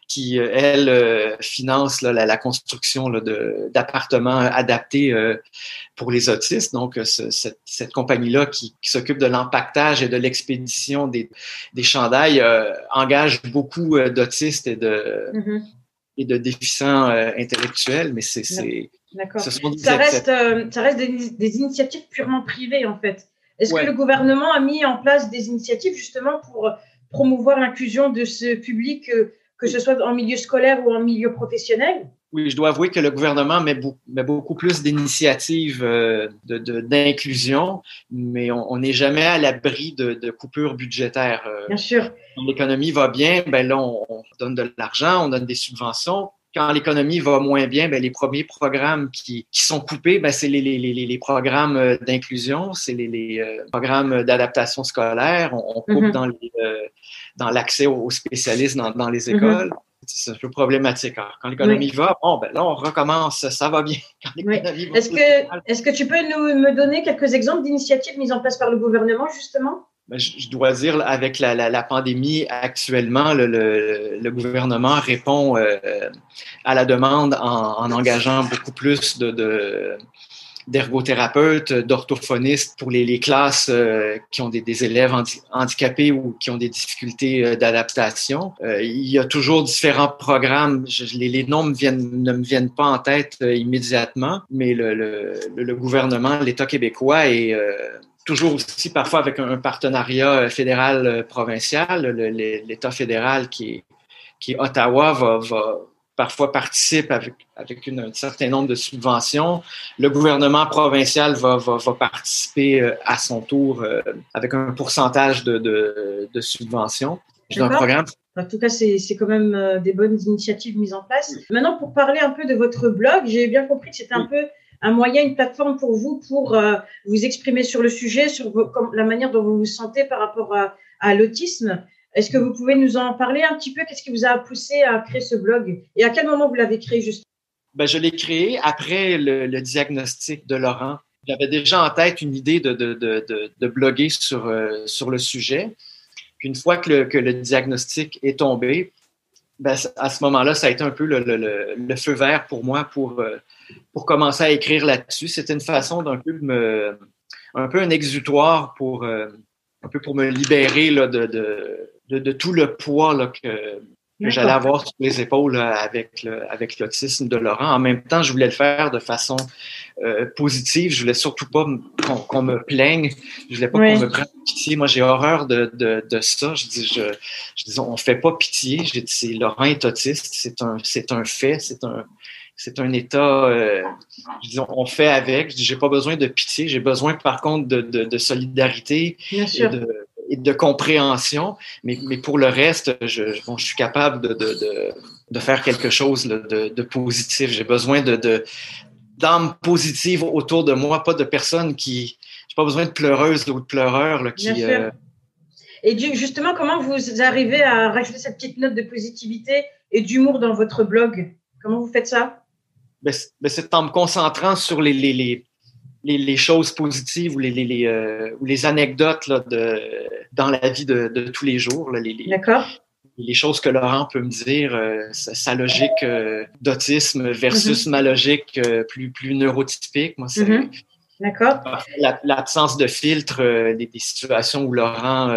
qui, euh, elle, euh, finance la, la, construction d'appartements adaptés euh, pour les autistes. Donc, cette, cette compagnie-là qui, qui s'occupe de l'empaquetage et de l'expédition des, des chandails engage beaucoup d'autistes et de, mm-hmm. et de déficients intellectuels, mais c'est... D'accord. Ça reste, ça reste des, des, initiatives purement privées, en fait. Est-ce que le gouvernement a mis en place des initiatives justement pour promouvoir l'inclusion de ce public que ce soit en milieu scolaire ou en milieu professionnel? Oui, je dois avouer que le gouvernement met, beaucoup, plus d'initiatives euh, d'inclusion, mais on n'est jamais à l'abri de, coupures budgétaires. Euh. bien sûr. Quand l'économie va bien, ben là, on, donne de l'argent, on donne des subventions. Quand l'économie va moins bien, ben les premiers programmes qui, sont coupés, ben c'est les, les, programmes euh, d'inclusion, c'est les, programmes d'adaptation scolaire. On, coupe mm-hmm. dans les dans l'accès aux spécialistes dans, les mhm. écoles. C'est un peu problématique. quand l'économie va, bon, ben là, on recommence, ça va bien. [laughs] Est-ce que, est que tu peux nous, me donner quelques exemples d'initiatives mises en place par le gouvernement, justement? Ben, je, dois dire, avec la, pandémie actuellement, le, gouvernement répond euh, à la demande en, engageant beaucoup plus de d'ergothérapeutes, d'orthophonistes pour les, classes euh, qui ont des, élèves handicapés ou qui ont des difficultés euh, d'adaptation. Il y a toujours différents programmes. Les, noms ne me viennent pas en tête immédiatement, mais le, le gouvernement, l'État québécois est toujours aussi parfois avec un, partenariat fédéral-provincial. L'État fédéral qui est, qui est Ottawa va, va parfois participe avec, avec une, un certain nombre de subventions. Le gouvernement provincial va, va, va participer euh, à son tour euh, avec un pourcentage de, de, de subventions. Un programme. En tout cas, c'est quand même euh, des bonnes initiatives mises en place. Maintenant, pour parler un peu de votre blog, j'ai bien compris que c'était un peu un moyen, une plateforme pour vous pour vous exprimer sur le sujet, sur la manière dont vous vous sentez par rapport à, l'autisme. Est-ce que vous pouvez nous en parler un petit peu? Qu'est-ce qui vous a poussé à créer ce blog? Et à quel moment vous l'avez créé juste ben, Je l'ai créé après le, diagnostic de Laurent. J'avais déjà en tête une idée de, de, de, de bloguer sur, euh, sur le sujet. Une fois que le, que le diagnostic est tombé, ben, à ce moment-là, ça a été un peu le, le, le feu vert pour moi pour, euh, pour commencer à écrire là-dessus. C'était une façon d'un peu me, un peu un exutoire pour, euh, un peu pour me libérer là, de, de, de, de tout le poids là, que, que j'allais avoir sur les épaules avec le, avec l'autisme de Laurent. En même temps, je voulais le faire de façon euh, positive. Je voulais surtout pas qu'on, me plaigne. Je voulais pas qu'on me prenne pitié. Moi, j'ai horreur de, de, de ça. Je dis, je, je dis, on fait pas pitié. Laurent est autiste. C'est un, c'est un fait. C'est un, c'est un état. Euh, je dis, on fait avec. Je dis, j'ai pas besoin de pitié. J'ai besoin, par contre, de, de, de solidarité. Bien sûr. Et de, et de compréhension. Mais, mais pour le reste, je, bon, je suis capable de, de, de, faire quelque chose de, de positif. J'ai besoin de, d'âmes positives autour de moi, pas de personnes qui. J'ai pas besoin de pleureuses ou de pleureurs là, qui. Euh, et justement, comment vous arrivez à rajouter cette petite note de positivité et d'humour dans votre blog? Comment vous faites ça? C'est en me concentrant sur les, les, les les, choses positives ou les, les, euh, ou les anecdotes là, de, dans la vie de, de tous les jours. Là, les. Les choses que Laurent peut me dire, euh, sa, logique euh, d'autisme versus mm-hmm. ma logique plus, plus neurotypique. Moi, c'est. Mm-hmm. D'accord. L'absence de filtre des, des, situations où Laurent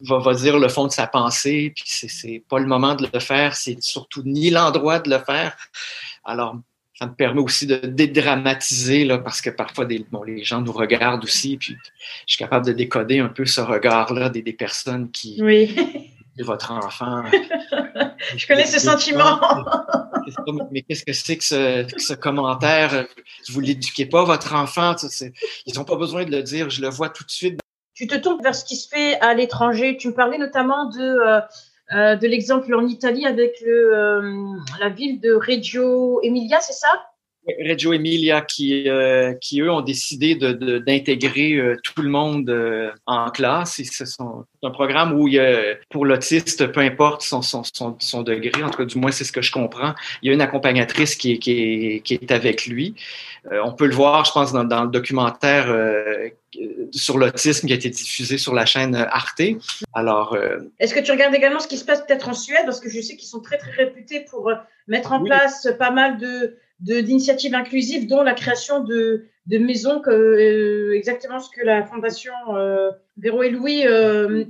va, va, dire le fond de sa pensée, puis c'est pas le moment de le faire, c'est surtout ni l'endroit de le faire. Alors, ça me permet aussi de dédramatiser, là, parce que parfois, des, bon, les gens nous regardent aussi, puis je suis capable de décoder un peu ce regard-là des, des, personnes qui... Oui. Votre enfant. je connais ce sentiment. mais qu'est-ce que c'est que ce, que ce, commentaire? Vous l'éduquez pas, votre enfant? Ils n'ont pas besoin de le dire, je le vois tout de suite. Tu te tournes vers ce qui se fait à l'étranger. Tu me parlais notamment de... Euh, euh, de l'exemple en Italie avec euh, la ville de Reggio Emilia, c'est ça? Reggio Emilia, qui, euh, qui eux ont décidé d'intégrer de, tout le monde en classe. C'est un programme où il y a, pour l'autiste, peu importe son, son, son, degré, en tout cas du moins c'est ce que je comprends, il y a une accompagnatrice qui qui est, qui est avec lui. on peut le voir, je pense, dans, dans le documentaire sur l'autisme qui a été diffusé sur la chaîne Arte. Alors, euh, est-ce que tu regardes également ce qui se passe peut-être en Suède? Parce que je sais qu'ils sont très très réputés pour euh, mettre en place pas mal de d'initiatives inclusives, dont la création de, de maisons, que, euh, exactement ce que la fondation Véro et Louis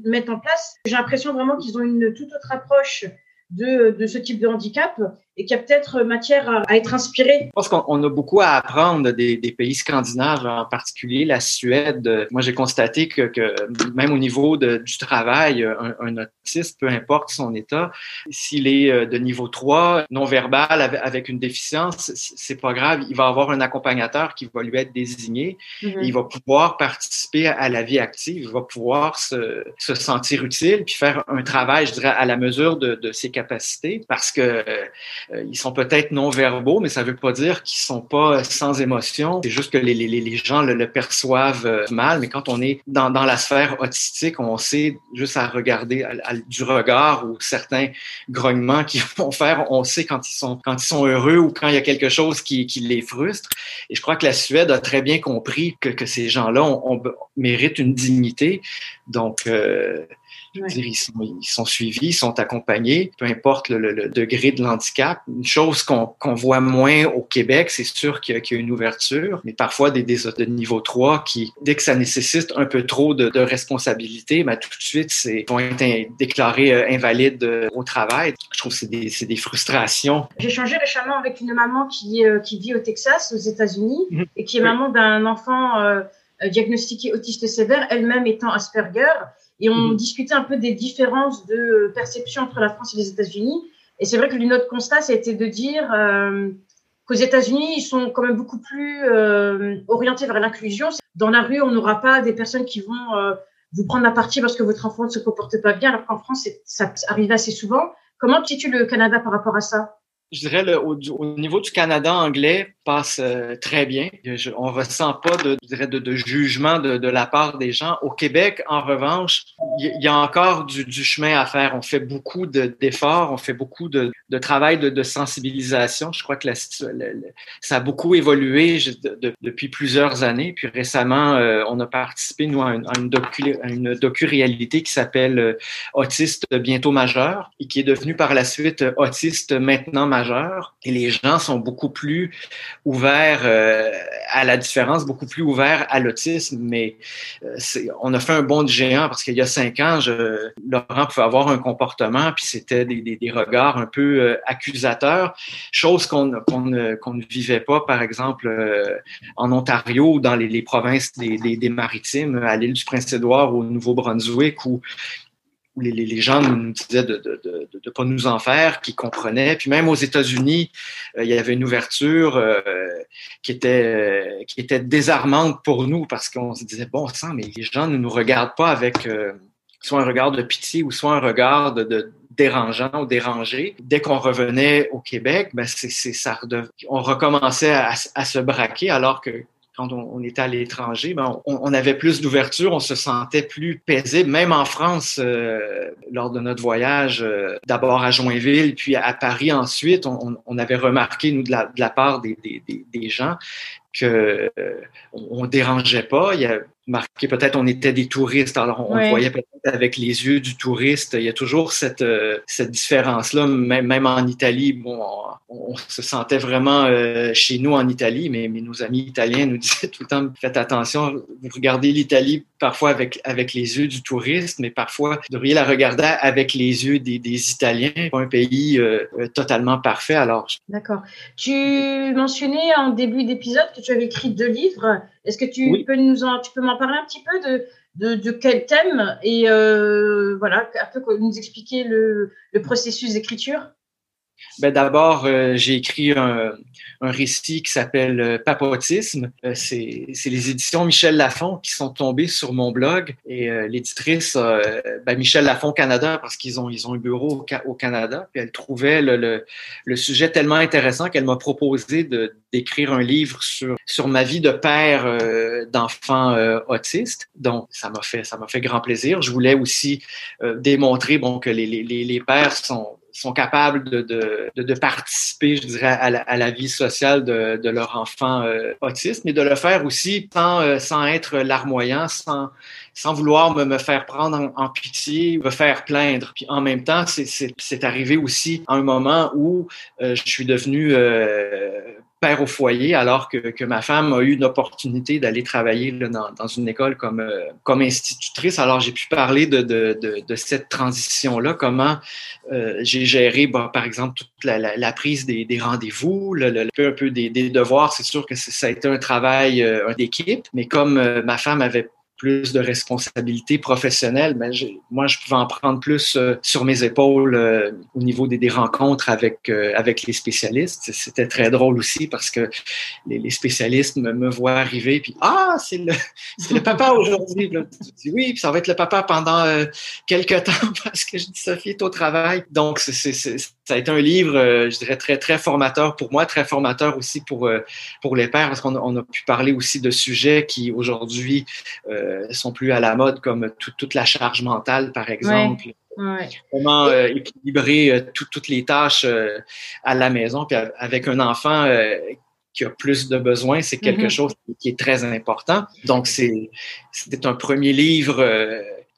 mettent en place. J'ai l'impression vraiment qu'ils ont une toute autre approche de, de ce type de handicap et qu'il y a peut-être matière à, être inspiré. Je pense qu'on a beaucoup à apprendre des, des, pays scandinaves, en particulier la Suède. Moi, j'ai constaté que, que, même au niveau de, du travail, un, un, autiste, peu importe son état, s'il est euh, de niveau 3, non-verbal, avec une déficience, c'est pas grave. Il va avoir un accompagnateur qui va lui être désigné. Mm-hmm. Il va pouvoir participer à la vie active. Il va pouvoir se, se sentir utile puis faire un travail, je dirais, à la mesure de, de ses capacités parce que euh, ils sont peut-être non-verbaux, mais ça ne veut pas dire qu'ils sont pas sans émotion. C'est juste que les, gens le, perçoivent euh, mal, mais quand on est dans, la sphère autistique, on sait juste à regarder du regard ou certains grognements qu'ils [laughs] vont faire, on sait quand ils sont heureux ou quand il y a quelque chose qui, les frustre. Et je crois que la Suède a très bien compris que, ces gens-là méritent une dignité. Donc, euh, ils, sont, ils, sont, suivis, ils sont accompagnés, peu importe le, le, degré de l'handicap. Une chose qu'on voit moins au Québec, c'est sûr qu'il y, y, a une ouverture, mais parfois des, des de niveau 3 qui, dès que ça nécessite un peu trop de, de responsabilité, ben, tout de suite, c'est vont être déclarés euh, invalides euh, au travail. Je trouve que c'est des, des, frustrations. J'ai changé récemment avec une maman qui, euh, qui vit au Texas, aux États-Unis, -hmm. et qui est maman d'un enfant diagnostiqué autiste sévère, elle-même étant Asperger. Et on mmh. discutait un peu des différences de perception entre la France et les États-Unis. Et c'est vrai que notre constat, ça a été de dire euh, qu'aux États-Unis, ils sont quand même beaucoup plus euh, orientés vers l'inclusion. Dans la rue, on n'aura pas des personnes qui vont euh, vous prendre la partie parce que votre enfant ne se comporte pas bien, alors qu'en France, ça arrive assez souvent. Comment tu situes le Canada par rapport à ça? Je dirais le, au, au, niveau du Canada anglais, euh, très bien. On ressent pas de, de, de jugement de, la part des gens. Au Québec, en revanche, il y, a encore du, chemin à faire. On fait beaucoup d'efforts, on fait beaucoup de, travail de, sensibilisation. Je crois que ça a beaucoup évolué depuis plusieurs années. Puis récemment, euh, on a participé, nous, à une, docu-réalité docu qui s'appelle euh, Autiste bientôt majeur et qui est devenue par la suite Autiste maintenant majeur. Et les gens sont beaucoup plus ouvert euh, à la différence, beaucoup plus ouvert à l'autisme. Mais euh, on a fait un bond de géant parce qu'il y a cinq ans, je, Laurent pouvait avoir un comportement, puis c'était des, des, des, regards un peu euh, accusateurs, chose qu'on qu'on ne, ne vivait pas, par exemple, euh, en Ontario dans les, les provinces des, des, des maritimes, à l'île du Prince-Édouard, au Nouveau-Brunswick, où où les, gens nous disaient de ne pas nous en faire, qu'ils comprenaient. Puis même aux États-Unis, euh, il y avait une ouverture euh, qui, était, euh, qui était désarmante pour nous parce qu'on se disait, bon sang, mais les gens ne nous regardent pas avec soit un regard de pitié ou soit un regard de, dérangeant ou dérangé. Dès qu'on revenait au Québec, ben on recommençait à, se braquer alors que quand on, était à l'étranger, ben on, avait plus d'ouverture, on se sentait plus paisible, même en France, euh, lors de notre voyage, euh, d'abord à Joinville, puis à Paris ensuite, on, avait remarqué, nous, de la, part des, gens, que on, dérangeait pas. Marqué peut-être on était des touristes. Alors on, voyait peut-être avec les yeux du touriste. Il y a toujours cette euh, cette différence là. Même, même en Italie, bon, on, se sentait vraiment euh, chez nous en Italie, mais, mais nos amis italiens nous [laughs] disaient tout le temps faites attention. Vous regardez l'Italie parfois avec avec les yeux du touriste, mais parfois vous devriez la regarder avec les yeux des, des Italiens. Pas un pays euh, totalement parfait. Alors d'accord. Tu mentionnais en début d'épisode que tu avais écrit deux livres. Est-ce que tu peux nous en, tu peux m'en parler un petit peu de, de, de quel thème et euh, voilà, un peu nous expliquer le, le processus d'écriture? Ben D'abord, euh, j'ai écrit un, récit qui s'appelle euh, Papotisme. Euh, c'est les éditions Michel Lafon qui sont tombées sur mon blog et l'éditrice, ben Michel Lafon Canada, parce qu'ils ont, ils ont un bureau au, Canada, puis elle trouvait le, sujet tellement intéressant qu'elle m'a proposé d'écrire un livre sur, sur ma vie de père d'enfant autiste. Donc, ça m'a fait, ça fait grand plaisir. Je voulais aussi démontrer bon, que les, les, les pères sont sont capables de, de, de, participer, je dirais, à la, à la vie sociale de, de leur enfant euh, autiste, mais de le faire aussi sans, euh, sans être larmoyant, sans, sans vouloir me, me faire prendre en, pitié, me faire plaindre. Puis en même temps, c'est arrivé aussi à un moment où euh, je suis devenu père au foyer, alors que, que, ma femme a eu une opportunité d'aller travailler là, dans, dans, une école comme, euh, comme institutrice. Alors, j'ai pu parler de, de, de, de cette transition-là, comment euh, j'ai géré, bon, par exemple, toute la, la, la prise des, des rendez-vous, le, le, un peu des, des devoirs. C'est sûr que ça a été un travail euh, d'équipe, mais comme euh, ma femme avait plus de responsabilités professionnelles, mais moi, je pouvais en prendre plus euh, sur mes épaules euh, au niveau des, des rencontres avec, euh, avec les spécialistes. C'était très drôle aussi parce que les, les spécialistes me, me, voient arriver, puis « Ah, c'est le, le papa aujourd'hui! » Tu dis « Oui, puis ça va être le papa pendant quelques temps [laughs] parce que je dis Sophie est au travail. » Donc, ça a été un livre, je dirais, très, très formateur pour moi, très formateur aussi pour, pour les pères parce qu'on on a pu parler aussi de sujets qui, aujourd'hui, euh, sont plus à la mode, comme toute la charge mentale, par exemple. Comment euh, équilibrer euh, toutes les tâches à la maison. Puis avec un enfant qui a plus de besoins, c'est quelque mm-hmm. chose qui est très important. Donc, c'était un premier livre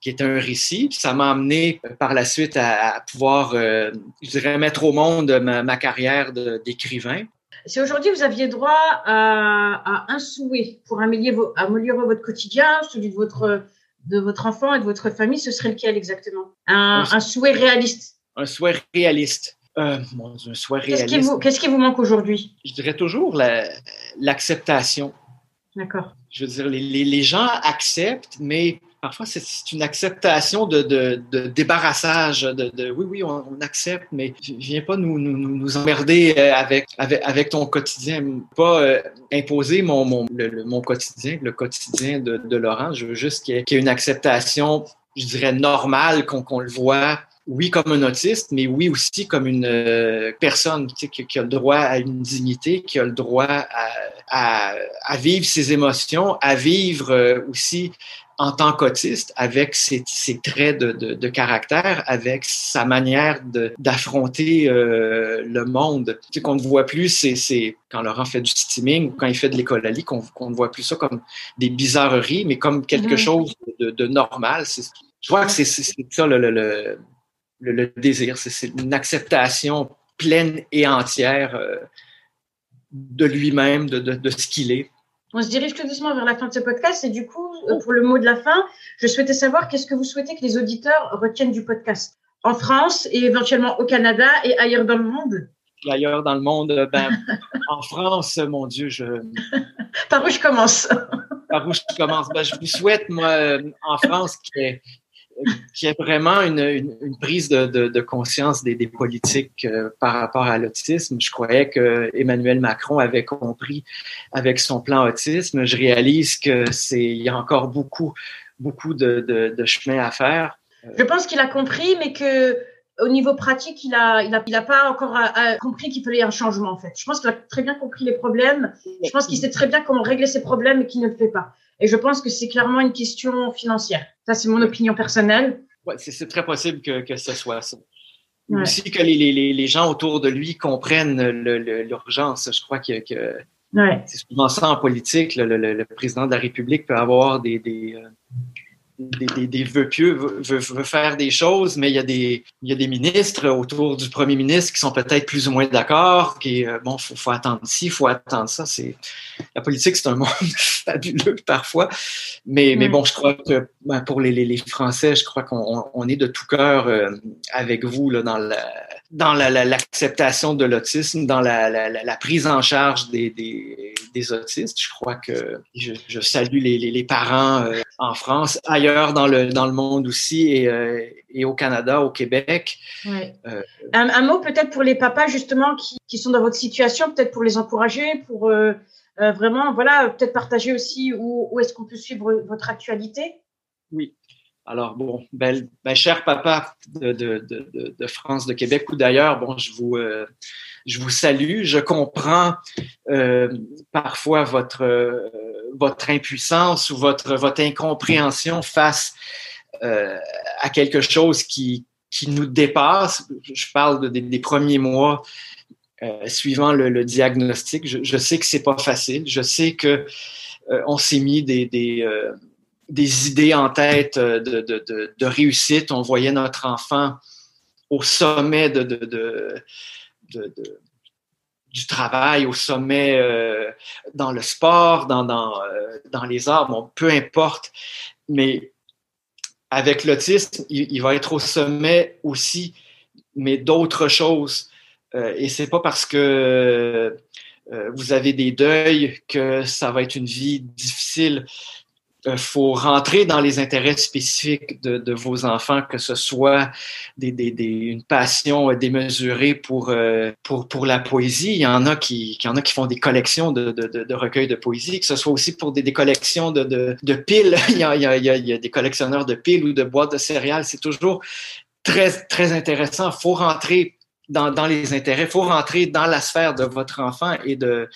qui est un récit. ça m'a amené par la suite à, pouvoir, je dirais, mettre au monde ma, ma carrière d'écrivain. Si aujourd'hui vous aviez droit à, un souhait pour améliorer, votre quotidien, celui de votre, de votre enfant et de votre famille, ce serait lequel exactement? Un, souhait réaliste Un souhait réaliste. Euh, un souhait réaliste. Qu'est-ce qui vous, manque aujourd'hui? Je dirais toujours l'acceptation. D'accord. Je veux dire, les, les gens acceptent, mais parfois c'est une acceptation de, débarrassage, de, oui, oui, on, accepte, mais viens pas nous, emmerder euh, avec, ton quotidien, pas euh, imposer mon, quotidien, le quotidien de, Laurent. Je veux juste qu'il y, ait une acceptation, je dirais, normale, qu'on le voit oui comme un autiste, mais oui aussi comme une euh, personne qui, qui, a le droit à une dignité, qui a le droit à vivre ses émotions, à vivre aussi en tant qu'autiste, avec ses, ses traits de, de, de, caractère, avec sa manière d'affronter euh, le monde. Tu sais, qu'on ne voit plus, c'est quand Laurent fait du steaming ou quand il fait de l'école à qu'on ne voit plus ça comme des bizarreries, mais comme quelque mm-hmm. chose de, de normal. Je crois que c'est ça le, le, le, le désir, c'est une acceptation pleine et entière euh, de lui-même, de, de, de ce qu'il est. On se dirige tout doucement vers la fin de ce podcast et du coup, euh, pour le mot de la fin, je souhaitais savoir qu'est-ce que vous souhaitez que les auditeurs retiennent du podcast. En France et éventuellement au Canada et ailleurs dans le monde. Ailleurs dans le monde, ben, [laughs] en France, mon Dieu, je. [laughs] Par où je commence? Par où je commence? Ben, Je vous souhaite, moi, euh, en France, qu'il y ait qui est vraiment une, prise de, conscience des, politiques euh, par rapport à l'autisme. Je croyais que Emmanuel Macron avait compris avec son plan autisme. Je réalise que c'est il y a encore beaucoup beaucoup de, de chemin à faire. Je pense qu'il a compris, mais que au niveau pratique, il a, il a, il a pas encore euh, euh, compris qu'il fallait un changement en fait. Je pense qu'il a très bien compris les problèmes. Je pense qu'il sait très bien comment régler ses problèmes et qu'il ne le fait pas. Et je pense que c'est clairement une question financière. Ça, c'est mon opinion personnelle. Ouais, c'est très possible que, que ce soit ça. Ouais. Aussi que les, les, les, gens autour de lui comprennent l'urgence. Je crois que, que Ouais. C'est souvent ça en politique. Le, président de la République peut avoir des, des, des, des, vœux pieux, veut, faire des choses, mais il y, a des, il y a des ministres autour du premier ministre qui sont peut-être plus ou moins d'accord, qui, euh, bon, faut, faut attendre ci, faut attendre ça. C'est, la politique, c'est un monde [laughs] fabuleux parfois. Mais, mais mm. bon, je crois que ben, pour les, les, les, Français, je crois qu'on on est de tout cœur euh, avec vous là, dans la, dans l'acceptation de l'autisme, dans la, la, prise en charge des, des, des, autistes. Je crois que je, je salue les, les, les parents euh, en France, ailleurs dans le, dans le monde aussi, et, euh, et au Canada, au Québec. Ouais. Euh, un, un, mot peut-être pour les papas justement qui, qui sont dans votre situation, peut-être pour les encourager, pour vraiment, voilà, peut-être partager aussi où, où est-ce qu'on peut suivre votre actualité? Oui. Alors, bon, ben, ben, cher papa de, France, de Québec ou d'ailleurs, bon, je vous, euh, salue. Je comprends euh, parfois votre, euh, votre impuissance ou votre, incompréhension face à quelque chose qui, nous dépasse. Je parle de, des premiers mois suivant le, diagnostic. Je, sais que c'est pas facile. Je sais que on s'est mis des des idées en tête euh, de, réussite. On voyait notre enfant au sommet du travail, au sommet euh, dans le sport, euh, dans les arts, bon, peu importe. Mais avec l'autisme, il, il, va être au sommet aussi, mais d'autres choses. Euh, et c'est pas parce que vous avez des deuils que ça va être une vie difficile il euh, faut rentrer dans les intérêts spécifiques de, vos enfants, que ce soit une passion démesurée pour, euh, pour, pour la poésie. Il y en a qui, en a qui font des collections de, recueils de poésie, que ce soit aussi pour des, collections de, piles. il y a des collectionneurs de piles ou de boîtes de céréales. C'est toujours très, très intéressant. Il faut rentrer dans, dans les intérêts, il faut rentrer dans la sphère de votre enfant et de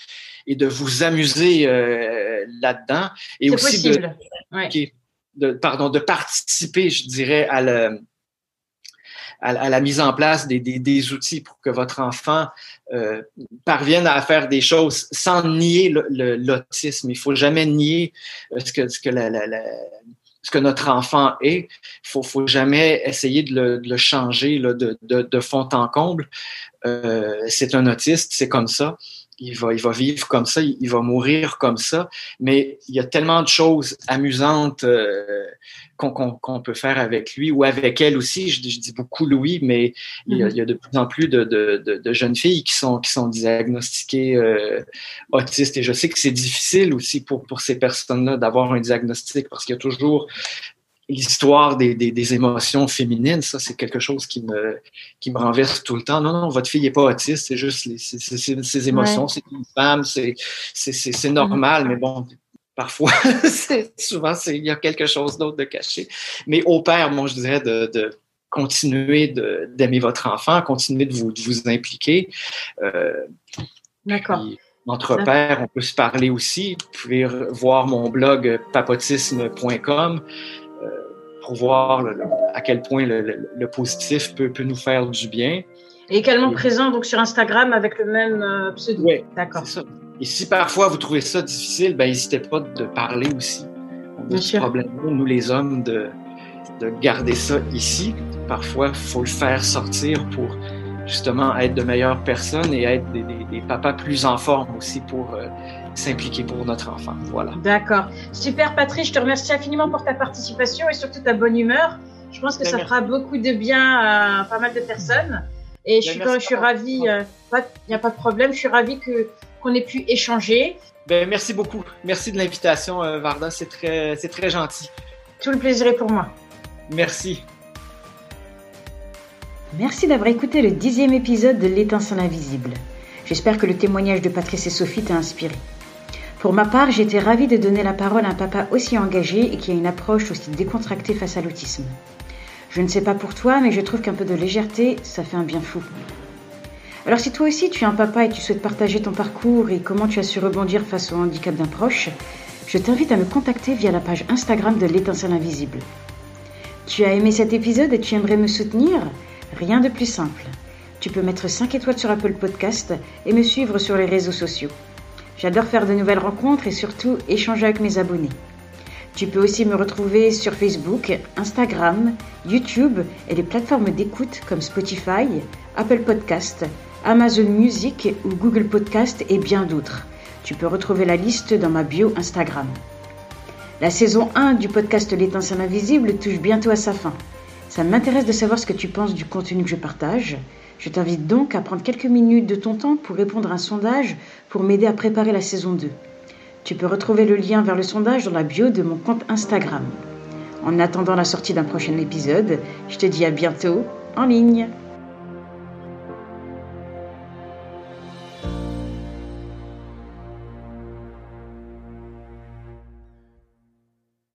et de vous amuser euh, là-dedans. Et aussi possible. De, de, pardon, de participer, je dirais, à, le, à, la mise en place des, des, des, outils pour que votre enfant euh, parvienne à faire des choses sans nier l'autisme. Il faut jamais nier euh, ce que, ce que la, la, la ce que notre enfant est. Il faut, faut jamais essayer de le, de le changer là, de, de, de, fond en comble. Euh, c'est un autiste, c'est comme ça il va, il va vivre comme ça, il, va mourir comme ça, mais il y a tellement de choses amusantes euh, qu'on peut faire avec lui ou avec elle aussi. Je, dis beaucoup Louis, mais il, y a, mm-hmm. il, y a, de plus en plus de, de, de, de jeunes filles qui sont, qui sont diagnostiquées euh, autistes et je sais que c'est difficile aussi pour, pour ces personnes-là d'avoir un diagnostic parce qu'il y a toujours l'histoire des, des, des, émotions féminines, ça, c'est quelque chose qui me, qui me renverse tout le temps. Non, non, votre fille n'est pas autiste, c'est juste les, ses émotions, c'est une femme, c'est normal, mais bon, parfois, [laughs] souvent, il y a quelque chose d'autre de caché. Mais au père, moi, je dirais de, de continuer d'aimer votre enfant, continuer de vous, de vous impliquer. Euh, D'accord. Entre pères, on peut se parler aussi. Vous pouvez voir mon blog papotisme.com pour voir à quel point le, positif peut, peut, nous faire du bien. Et également présent donc sur Instagram avec le même euh, pseudo. Oui, d'accord. Et si parfois vous trouvez ça difficile, ben n'hésitez pas de parler aussi. On a ce problème, nous les hommes, de, de garder ça ici. Parfois, il faut le faire sortir pour justement être de meilleures personnes et être des, des, des papas plus en forme aussi pour euh, s'impliquer pour notre enfant. Voilà. D'accord. Super, Patrice. Je te remercie infiniment pour ta participation et surtout ta bonne humeur. Je pense que ça fera beaucoup de bien à pas mal de personnes. Et je suis, je suis ravie, il euh, n'y a pas de problème, je suis ravie que, qu'on ait pu échanger. Ben, merci beaucoup. Merci de l'invitation, euh, Varda. C'est très, c'est très gentil. Tout le plaisir est pour moi. Merci. Merci d'avoir écouté le dixième épisode de L'étincelle invisible. J'espère que le témoignage de Patrice et Sophie t'a inspiré. Pour ma part, j'étais ravie de donner la parole à un papa aussi engagé et qui a une approche aussi décontractée face à l'autisme. Je ne sais pas pour toi, mais je trouve qu'un peu de légèreté, ça fait un bien fou. Alors si toi aussi tu es un papa et tu souhaites partager ton parcours et comment tu as su rebondir face au handicap d'un proche, je t'invite à me contacter via la page Instagram de l'étincelle invisible. Tu as aimé cet épisode et tu aimerais me soutenir? Rien de plus simple. Tu peux mettre 5 étoiles sur Apple Podcast et me suivre sur les réseaux sociaux. J'adore faire de nouvelles rencontres et surtout échanger avec mes abonnés. Tu peux aussi me retrouver sur Facebook, Instagram, YouTube et les plateformes d'écoute comme Spotify, Apple Podcast, Amazon Music ou Google Podcast et bien d'autres. Tu peux retrouver la liste dans ma bio Instagram. La saison 1 du podcast L'étincelle invisible touche bientôt à sa fin. Ça m'intéresse de savoir ce que tu penses du contenu que je partage. Je t'invite donc à prendre quelques minutes de ton temps pour répondre à un sondage pour m'aider à préparer la saison 2. Tu peux retrouver le lien vers le sondage dans la bio de mon compte Instagram. En attendant la sortie d'un prochain épisode, je te dis à bientôt en ligne.